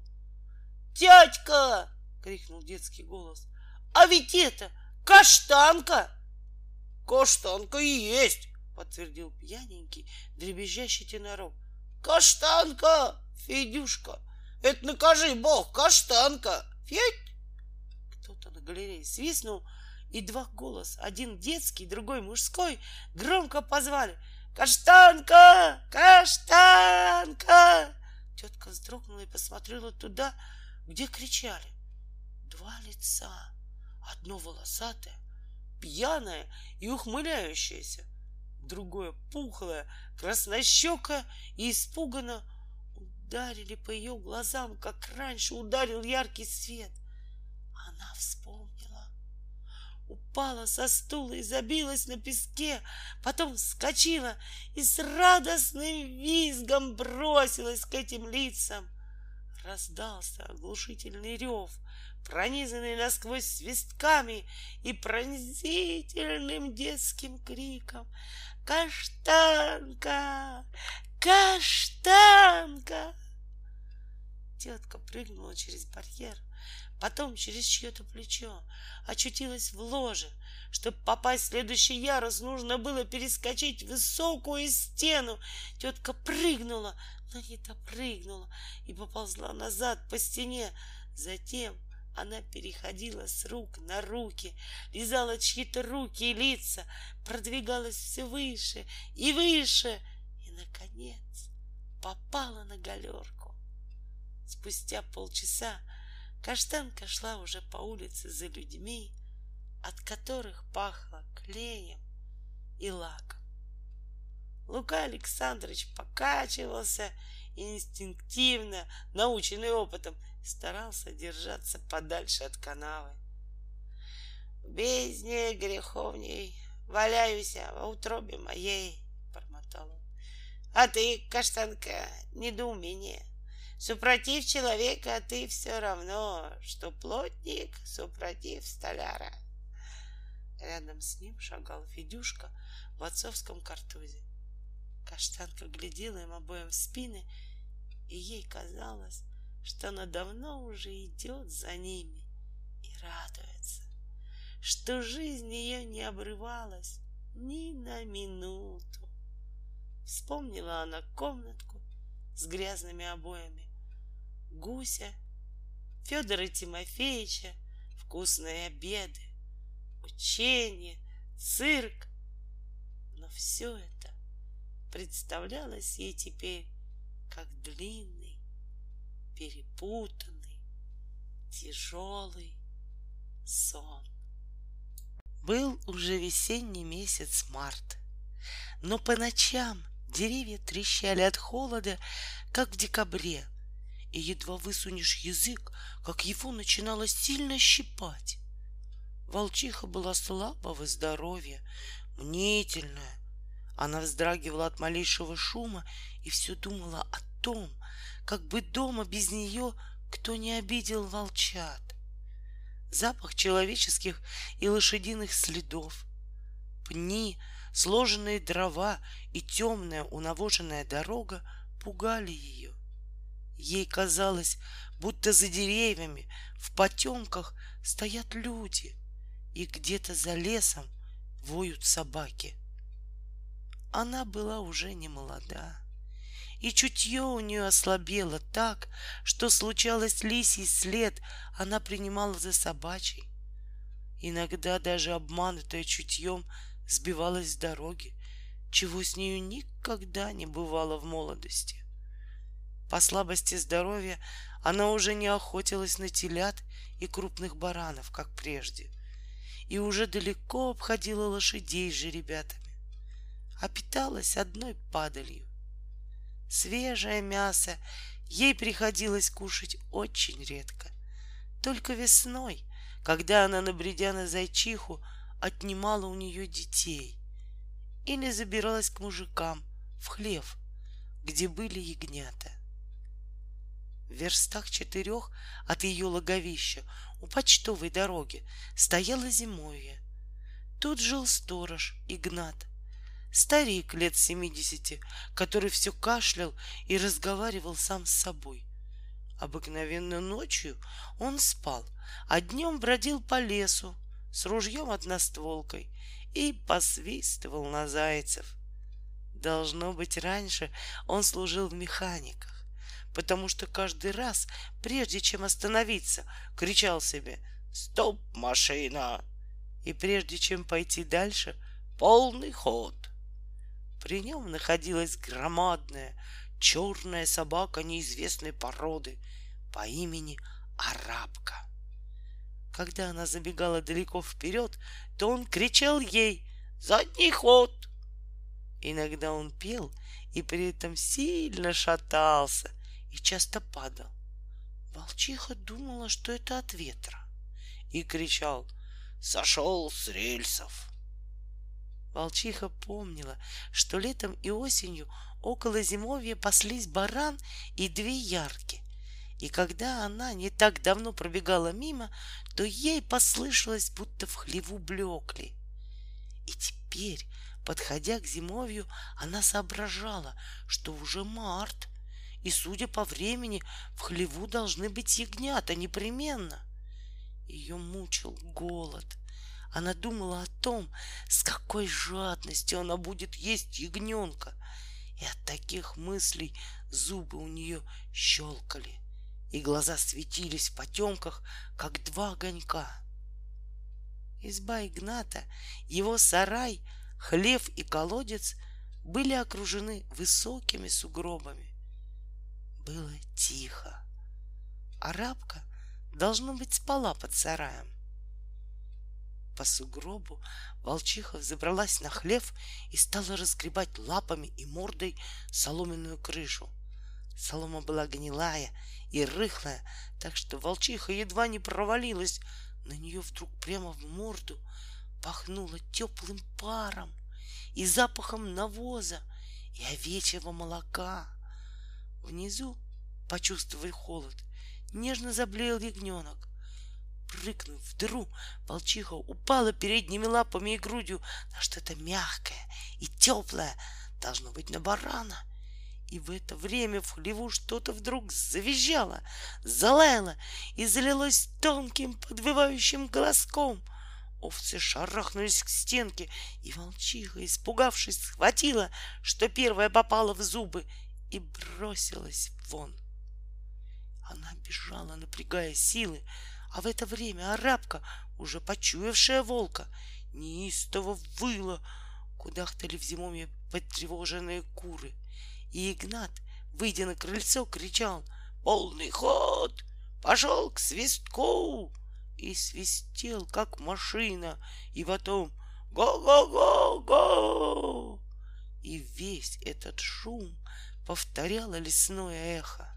«Дядька!» — крикнул детский голос. «А ведь это каштанка!» «Каштанка и есть!» — подтвердил пьяненький, дребезжащий тенорок. Каштанка, Федюшка, это накажи бог, каштанка, Федь! Кто-то на галерее свистнул, и два голоса, один детский, другой мужской, громко позвали «Каштанка! Каштанка!» Тетка вздрогнула и посмотрела туда, где кричали. Два лица, одно волосатое, пьяное и ухмыляющееся — другое пухлое, краснощека и испуганно ударили по ее глазам, как раньше ударил яркий свет. Она вспомнила, упала со стула и забилась на песке, потом вскочила и с радостным визгом бросилась к этим лицам. Раздался оглушительный рев, пронизанный насквозь свистками и пронзительным детским криком. Каштанка! Каштанка! Тетка прыгнула через барьер, потом через чье-то плечо, очутилась в ложе. Чтобы попасть в следующий ярус, нужно было перескочить высокую стену. Тетка прыгнула, но не допрыгнула и поползла назад по стене. Затем она переходила с рук на руки, лизала чьи-то руки и лица, продвигалась все выше и выше, и, наконец, попала на галерку. Спустя полчаса каштанка шла уже по улице за людьми, от которых пахло клеем и лаком. Лука Александрович покачивался инстинктивно, наученный опытом, старался держаться подальше от канавы. В бездне греховней валяюсь в утробе моей, бормотал он. А ты, каштанка, недоумение. Супротив человека ты все равно, что плотник супротив столяра. Рядом с ним шагал Федюшка в отцовском картузе. Каштанка глядела им обоим в спины, и ей казалось, что она давно уже идет за ними и радуется, что жизнь ее не обрывалась ни на минуту. Вспомнила она комнатку с грязными обоями, Гуся, Федора Тимофеевича, вкусные обеды, учение, цирк. Но все это представлялось ей теперь как длинный, перепутанный, тяжелый сон. Был уже весенний месяц март, но по ночам деревья трещали от холода, как в декабре, и едва высунешь язык, как его начинало сильно щипать. Волчиха была слабого здоровья, мнительная. Она вздрагивала от малейшего шума и все думала о том, как бы дома без нее кто не обидел волчат. Запах человеческих и лошадиных следов, пни, сложенные дрова и темная унавоженная дорога пугали ее. Ей казалось, будто за деревьями в потемках стоят люди — и где-то за лесом воют собаки. Она была уже не молода, и чутье у нее ослабело так, что случалось лисий след она принимала за собачий. Иногда даже обманутая чутьем сбивалась с дороги, чего с нею никогда не бывало в молодости. По слабости здоровья она уже не охотилась на телят и крупных баранов, как прежде и уже далеко обходила лошадей с жеребятами, а питалась одной падалью. Свежее мясо ей приходилось кушать очень редко. Только весной, когда она, набредя на зайчиху, отнимала у нее детей или забиралась к мужикам в хлев, где были ягнята. В верстах четырех от ее логовища у почтовой дороги стояло зимовье. Тут жил сторож Игнат, старик лет семидесяти, который все кашлял и разговаривал сам с собой. Обыкновенно ночью он спал, а днем бродил по лесу с ружьем одностволкой и посвистывал на зайцев. Должно быть, раньше он служил в механиках потому что каждый раз, прежде чем остановиться, кричал себе «Стоп, машина!» и прежде чем пойти дальше, полный ход. При нем находилась громадная черная собака неизвестной породы по имени Арабка. Когда она забегала далеко вперед, то он кричал ей «Задний ход!» Иногда он пел и при этом сильно шатался, и часто падал. Волчиха думала, что это от ветра, и кричал «Сошел с рельсов!» Волчиха помнила, что летом и осенью около зимовья паслись баран и две ярки. И когда она не так давно пробегала мимо, то ей послышалось, будто в хлеву блекли. И теперь, подходя к зимовью, она соображала, что уже март, и, судя по времени, в хлеву должны быть ягнята непременно. Ее мучил голод. Она думала о том, с какой жадностью она будет есть ягненка. И от таких мыслей зубы у нее щелкали, и глаза светились в потемках, как два огонька. Изба Игната, его сарай, хлев и колодец были окружены высокими сугробами было тихо. Арабка, должно быть, спала под сараем. По сугробу волчиха взобралась на хлев и стала разгребать лапами и мордой соломенную крышу. Солома была гнилая и рыхлая, так что волчиха едва не провалилась. На нее вдруг прямо в морду пахнуло теплым паром и запахом навоза и овечьего молока. Внизу, почувствовав холод, нежно заблеял ягненок. Рыкнув в дыру, волчиха упала передними лапами и грудью на что-то мягкое и теплое, должно быть на барана. И в это время в хлеву что-то вдруг завизжало, залаяло и залилось тонким подвывающим голоском. Овцы шарахнулись к стенке, и волчиха, испугавшись, схватила, что первая попала в зубы, и бросилась вон. Она бежала, напрягая силы, а в это время арабка, уже почуявшая волка, неистово выла, кудахтали в зимоме потревоженные куры. И Игнат, выйдя на крыльцо, кричал «Полный ход! Пошел к свистку!» И свистел, как машина, и потом «Го-го-го-го!» И весь этот шум повторяло лесное эхо.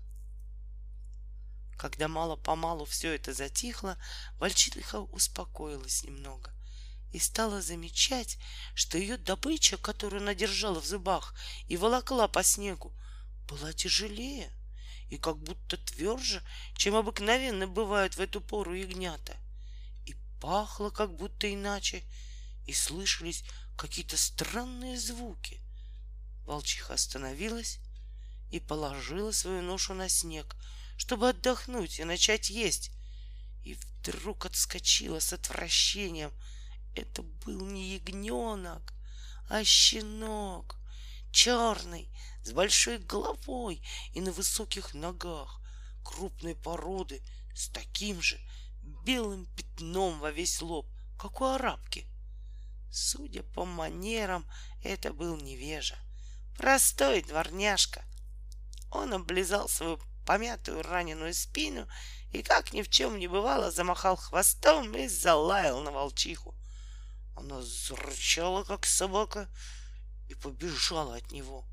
Когда мало-помалу все это затихло, волчиха успокоилась немного и стала замечать, что ее добыча, которую она держала в зубах и волокла по снегу, была тяжелее и как будто тверже, чем обыкновенно бывают в эту пору ягнята. И пахло как будто иначе, и слышались какие-то странные звуки. Волчиха остановилась и положила свою ношу на снег — чтобы отдохнуть и начать есть. И вдруг отскочила с отвращением. Это был не ягненок, а щенок, черный, с большой головой и на высоких ногах, крупной породы, с таким же белым пятном во весь лоб, как у арабки. Судя по манерам, это был невежа, простой дворняжка. Он облизал свою помятую раненую спину и, как ни в чем не бывало, замахал хвостом и залаял на волчиху. Она зарычала, как собака, и побежала от него.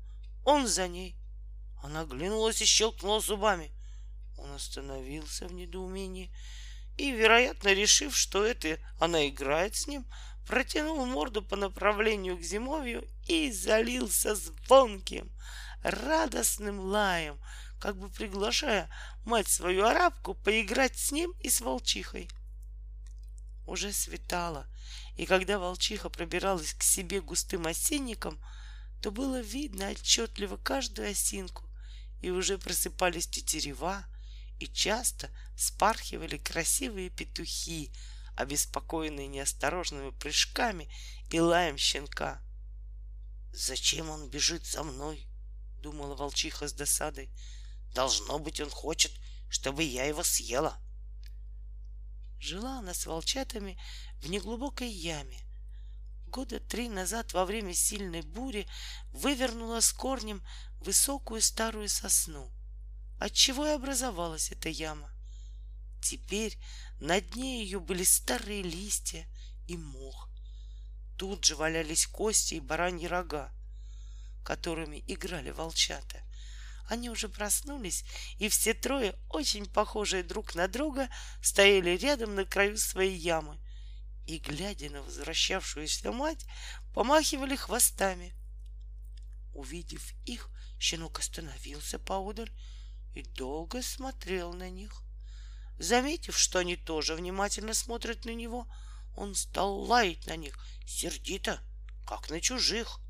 Он за ней. Она оглянулась и щелкнула зубами. Он остановился в недоумении и, вероятно, решив, что это она играет с ним, протянул морду по направлению к зимовью и залился звонким, радостным лаем, как бы приглашая мать свою арабку поиграть с ним и с волчихой. Уже светало, и когда волчиха пробиралась к себе густым осенником, то было видно отчетливо каждую осинку, и уже просыпались тетерева, и часто спархивали красивые петухи, обеспокоенные неосторожными прыжками и лаем щенка. «Зачем он бежит за мной?» — думала волчиха с досадой. Должно быть, он хочет, чтобы я его съела. Жила она с волчатами в неглубокой яме. Года три назад во время сильной бури вывернула с корнем высокую старую сосну, отчего и образовалась эта яма. Теперь на дне ее были старые листья и мох. Тут же валялись кости и бараньи рога, которыми играли волчата. Они уже проснулись, и все трое, очень похожие друг на друга, стояли рядом на краю своей ямы и, глядя на возвращавшуюся мать, помахивали хвостами. Увидев их, щенок остановился поодаль и долго смотрел на них. Заметив, что они тоже внимательно смотрят на него, он стал лаять на них сердито, как на чужих.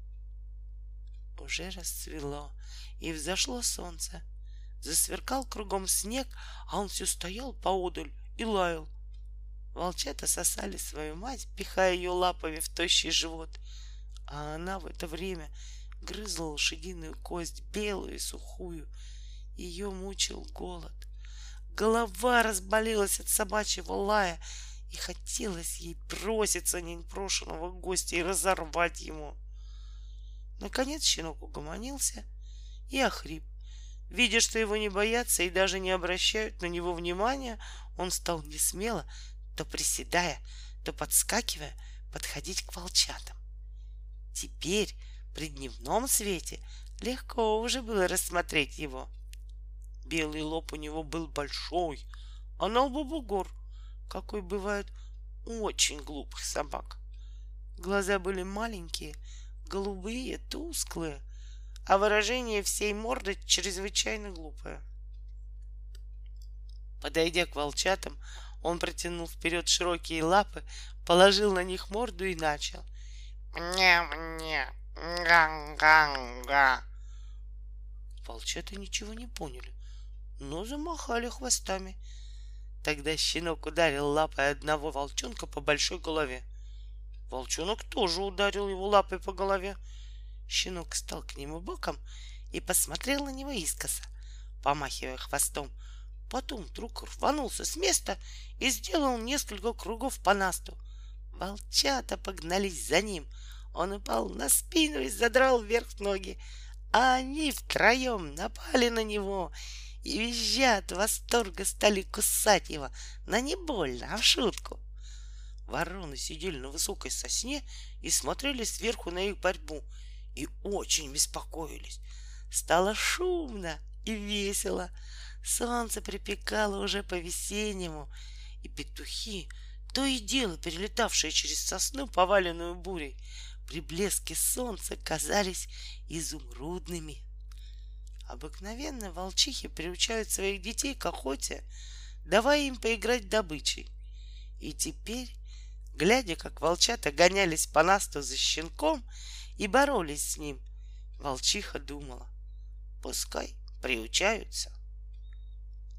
Уже расцвело, и взошло солнце. Засверкал кругом снег, а он все стоял поодаль и лаял. Волчата сосали свою мать, пихая ее лапами в тощий живот, а она в это время грызла лошадиную кость, белую и сухую. Ее мучил голод. Голова разболелась от собачьего лая, и хотелось ей броситься непрошенного гостя и разорвать ему. Наконец щенок угомонился — и охрип. Видя, что его не боятся и даже не обращают на него внимания, он стал несмело, то приседая, то подскакивая, подходить к волчатам. Теперь при дневном свете легко уже было рассмотреть его. Белый лоб у него был большой, а на лбу бугор, какой бывает у очень глупых собак. Глаза были маленькие, голубые, тусклые, а выражение всей морды чрезвычайно глупое. Подойдя к волчатам, Он протянул вперед широкие лапы, положил на них морду и начал. Мне-мне, га-га-га. Волчата ничего не поняли, но замахали хвостами. Тогда щенок ударил лапой одного волчонка по большой голове. Волчонок тоже ударил его лапой по голове. Щенок стал к нему боком и посмотрел на него искоса, помахивая хвостом. Потом вдруг рванулся с места и сделал несколько кругов по насту. Волчата погнались за ним. Он упал на спину и задрал вверх ноги, а они втроем напали на него и, визжа от восторга, стали кусать его, но не больно, а в шутку. Вороны сидели на высокой сосне и смотрели сверху на их борьбу и очень беспокоились. Стало шумно и весело. Солнце припекало уже по-весеннему, и петухи, то и дело перелетавшие через сосну, поваленную бурей, при блеске солнца казались изумрудными. Обыкновенно волчихи приучают своих детей к охоте, давая им поиграть добычей. И теперь, глядя, как волчата гонялись по насту за щенком и боролись с ним, волчиха думала, пускай приучаются.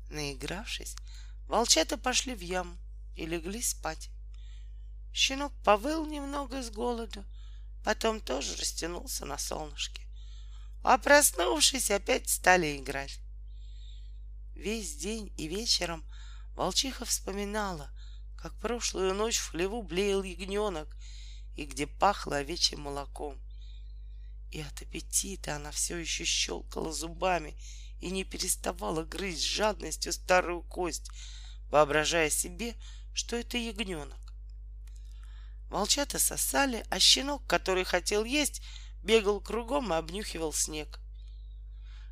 Наигравшись, волчата пошли в яму и легли спать. Щенок повыл немного с голоду, потом тоже растянулся на солнышке. А проснувшись, опять стали играть. Весь день и вечером волчиха вспоминала, как прошлую ночь в хлеву блеял ягненок и где пахло овечьим молоком. И от аппетита она все еще щелкала зубами и не переставала грызть с жадностью старую кость, воображая себе, что это ягненок. Волчата сосали, а щенок, который хотел есть, бегал кругом и обнюхивал снег.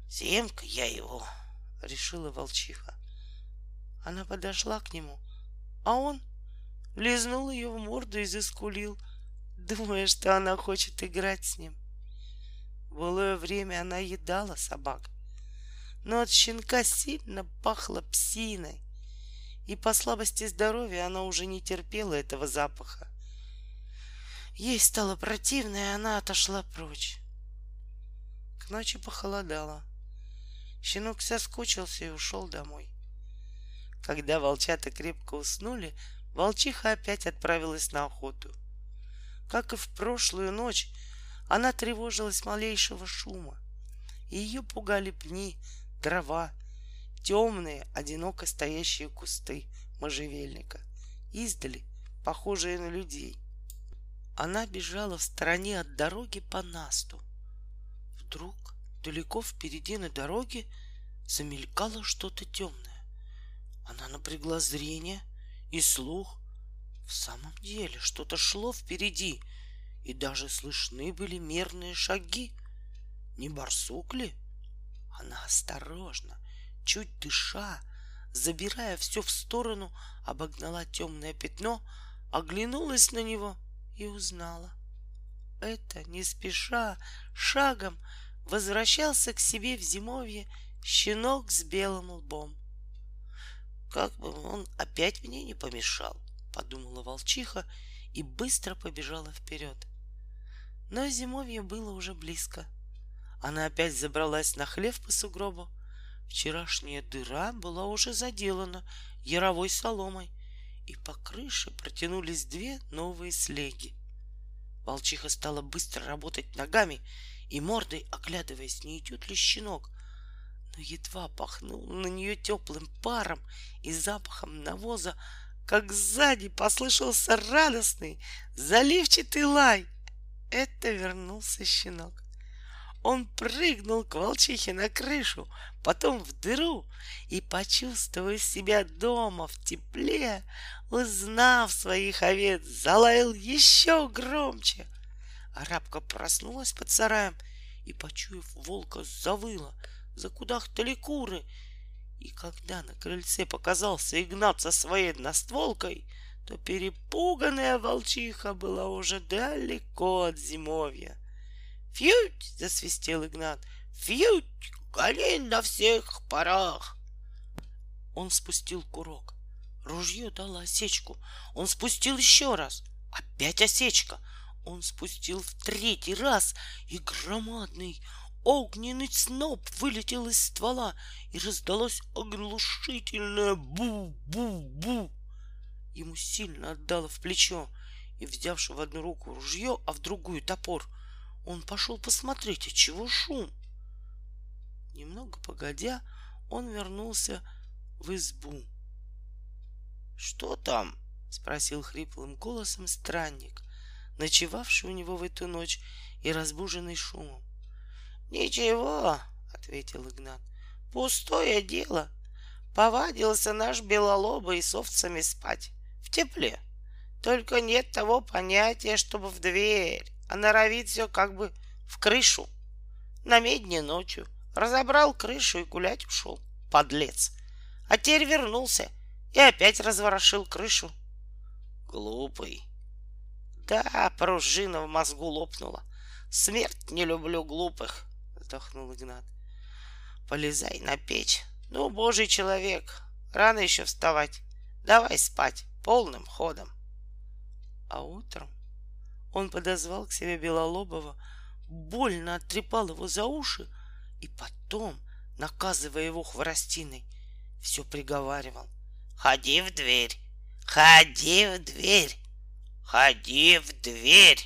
«Съем-ка я его», — решила волчиха. Она подошла к нему, а он лизнул ее в морду и заскулил, думая, что она хочет играть с ним. Былое время она едала собак, но от щенка сильно пахло псиной, и по слабости здоровья она уже не терпела этого запаха. Ей стало противно, и она отошла прочь. К ночи похолодало. Щенок соскучился и ушел домой. Когда волчата крепко уснули, волчиха опять отправилась на охоту. Как и в прошлую ночь, она тревожилась малейшего шума. И ее пугали пни, дрова, темные, одиноко стоящие кусты можжевельника, издали похожие на людей — она бежала в стороне от дороги по насту. Вдруг далеко впереди на дороге замелькало что-то темное. Она напрягла зрение и слух. В самом деле что-то шло впереди, и даже слышны были мерные шаги. Не барсук ли? Она осторожно, чуть дыша, забирая все в сторону, обогнала темное пятно, оглянулась на него — и узнала. Это не спеша, шагом возвращался к себе в зимовье щенок с белым лбом. Как бы он опять мне не помешал, подумала волчиха и быстро побежала вперед. Но зимовье было уже близко. Она опять забралась на хлев по сугробу. Вчерашняя дыра была уже заделана яровой соломой, и по крыше протянулись две новые слеги. Волчиха стала быстро работать ногами и мордой, оглядываясь, не идет ли щенок. Но едва пахнул на нее теплым паром и запахом навоза, как сзади послышался радостный, заливчатый лай. Это вернулся щенок. Он прыгнул к волчихе на крышу, потом в дыру и, почувствовав себя дома в тепле, узнав своих овец, залаял еще громче. Арабка проснулась под сараем и, почуяв волка, завыла. Закудахтали куры. И когда на крыльце показался Игнат со своей настволкой, то перепуганная волчиха была уже далеко от зимовья. «Фьють!» — засвистел Игнат. «Фьють! Гони на всех парах!» Он спустил курок, Ружье дало осечку. Он спустил еще раз. Опять осечка. Он спустил в третий раз, и громадный огненный сноп вылетел из ствола, и раздалось оглушительное бу-бу-бу. Ему сильно отдало в плечо, и, взявши в одну руку ружье, а в другую топор, он пошел посмотреть, от чего шум. Немного погодя, он вернулся в избу. «Что там?» — спросил хриплым голосом странник, ночевавший у него в эту ночь и разбуженный шумом. «Ничего», — ответил Игнат, — «пустое дело. Повадился наш белолобый с овцами спать тепле. Только нет того понятия, чтобы в дверь, а норовит все как бы в крышу. На медне ночью разобрал крышу и гулять ушел, подлец. А теперь вернулся и опять разворошил крышу. Глупый. Да, пружина в мозгу лопнула. Смерть не люблю глупых, вздохнул Игнат. Полезай на печь. Ну, божий человек, рано еще вставать. Давай спать полным ходом. А утром он подозвал к себе Белолобова, больно оттрепал его за уши и потом, наказывая его хворостиной, все приговаривал. Ходи в дверь, ходи в дверь, ходи в дверь.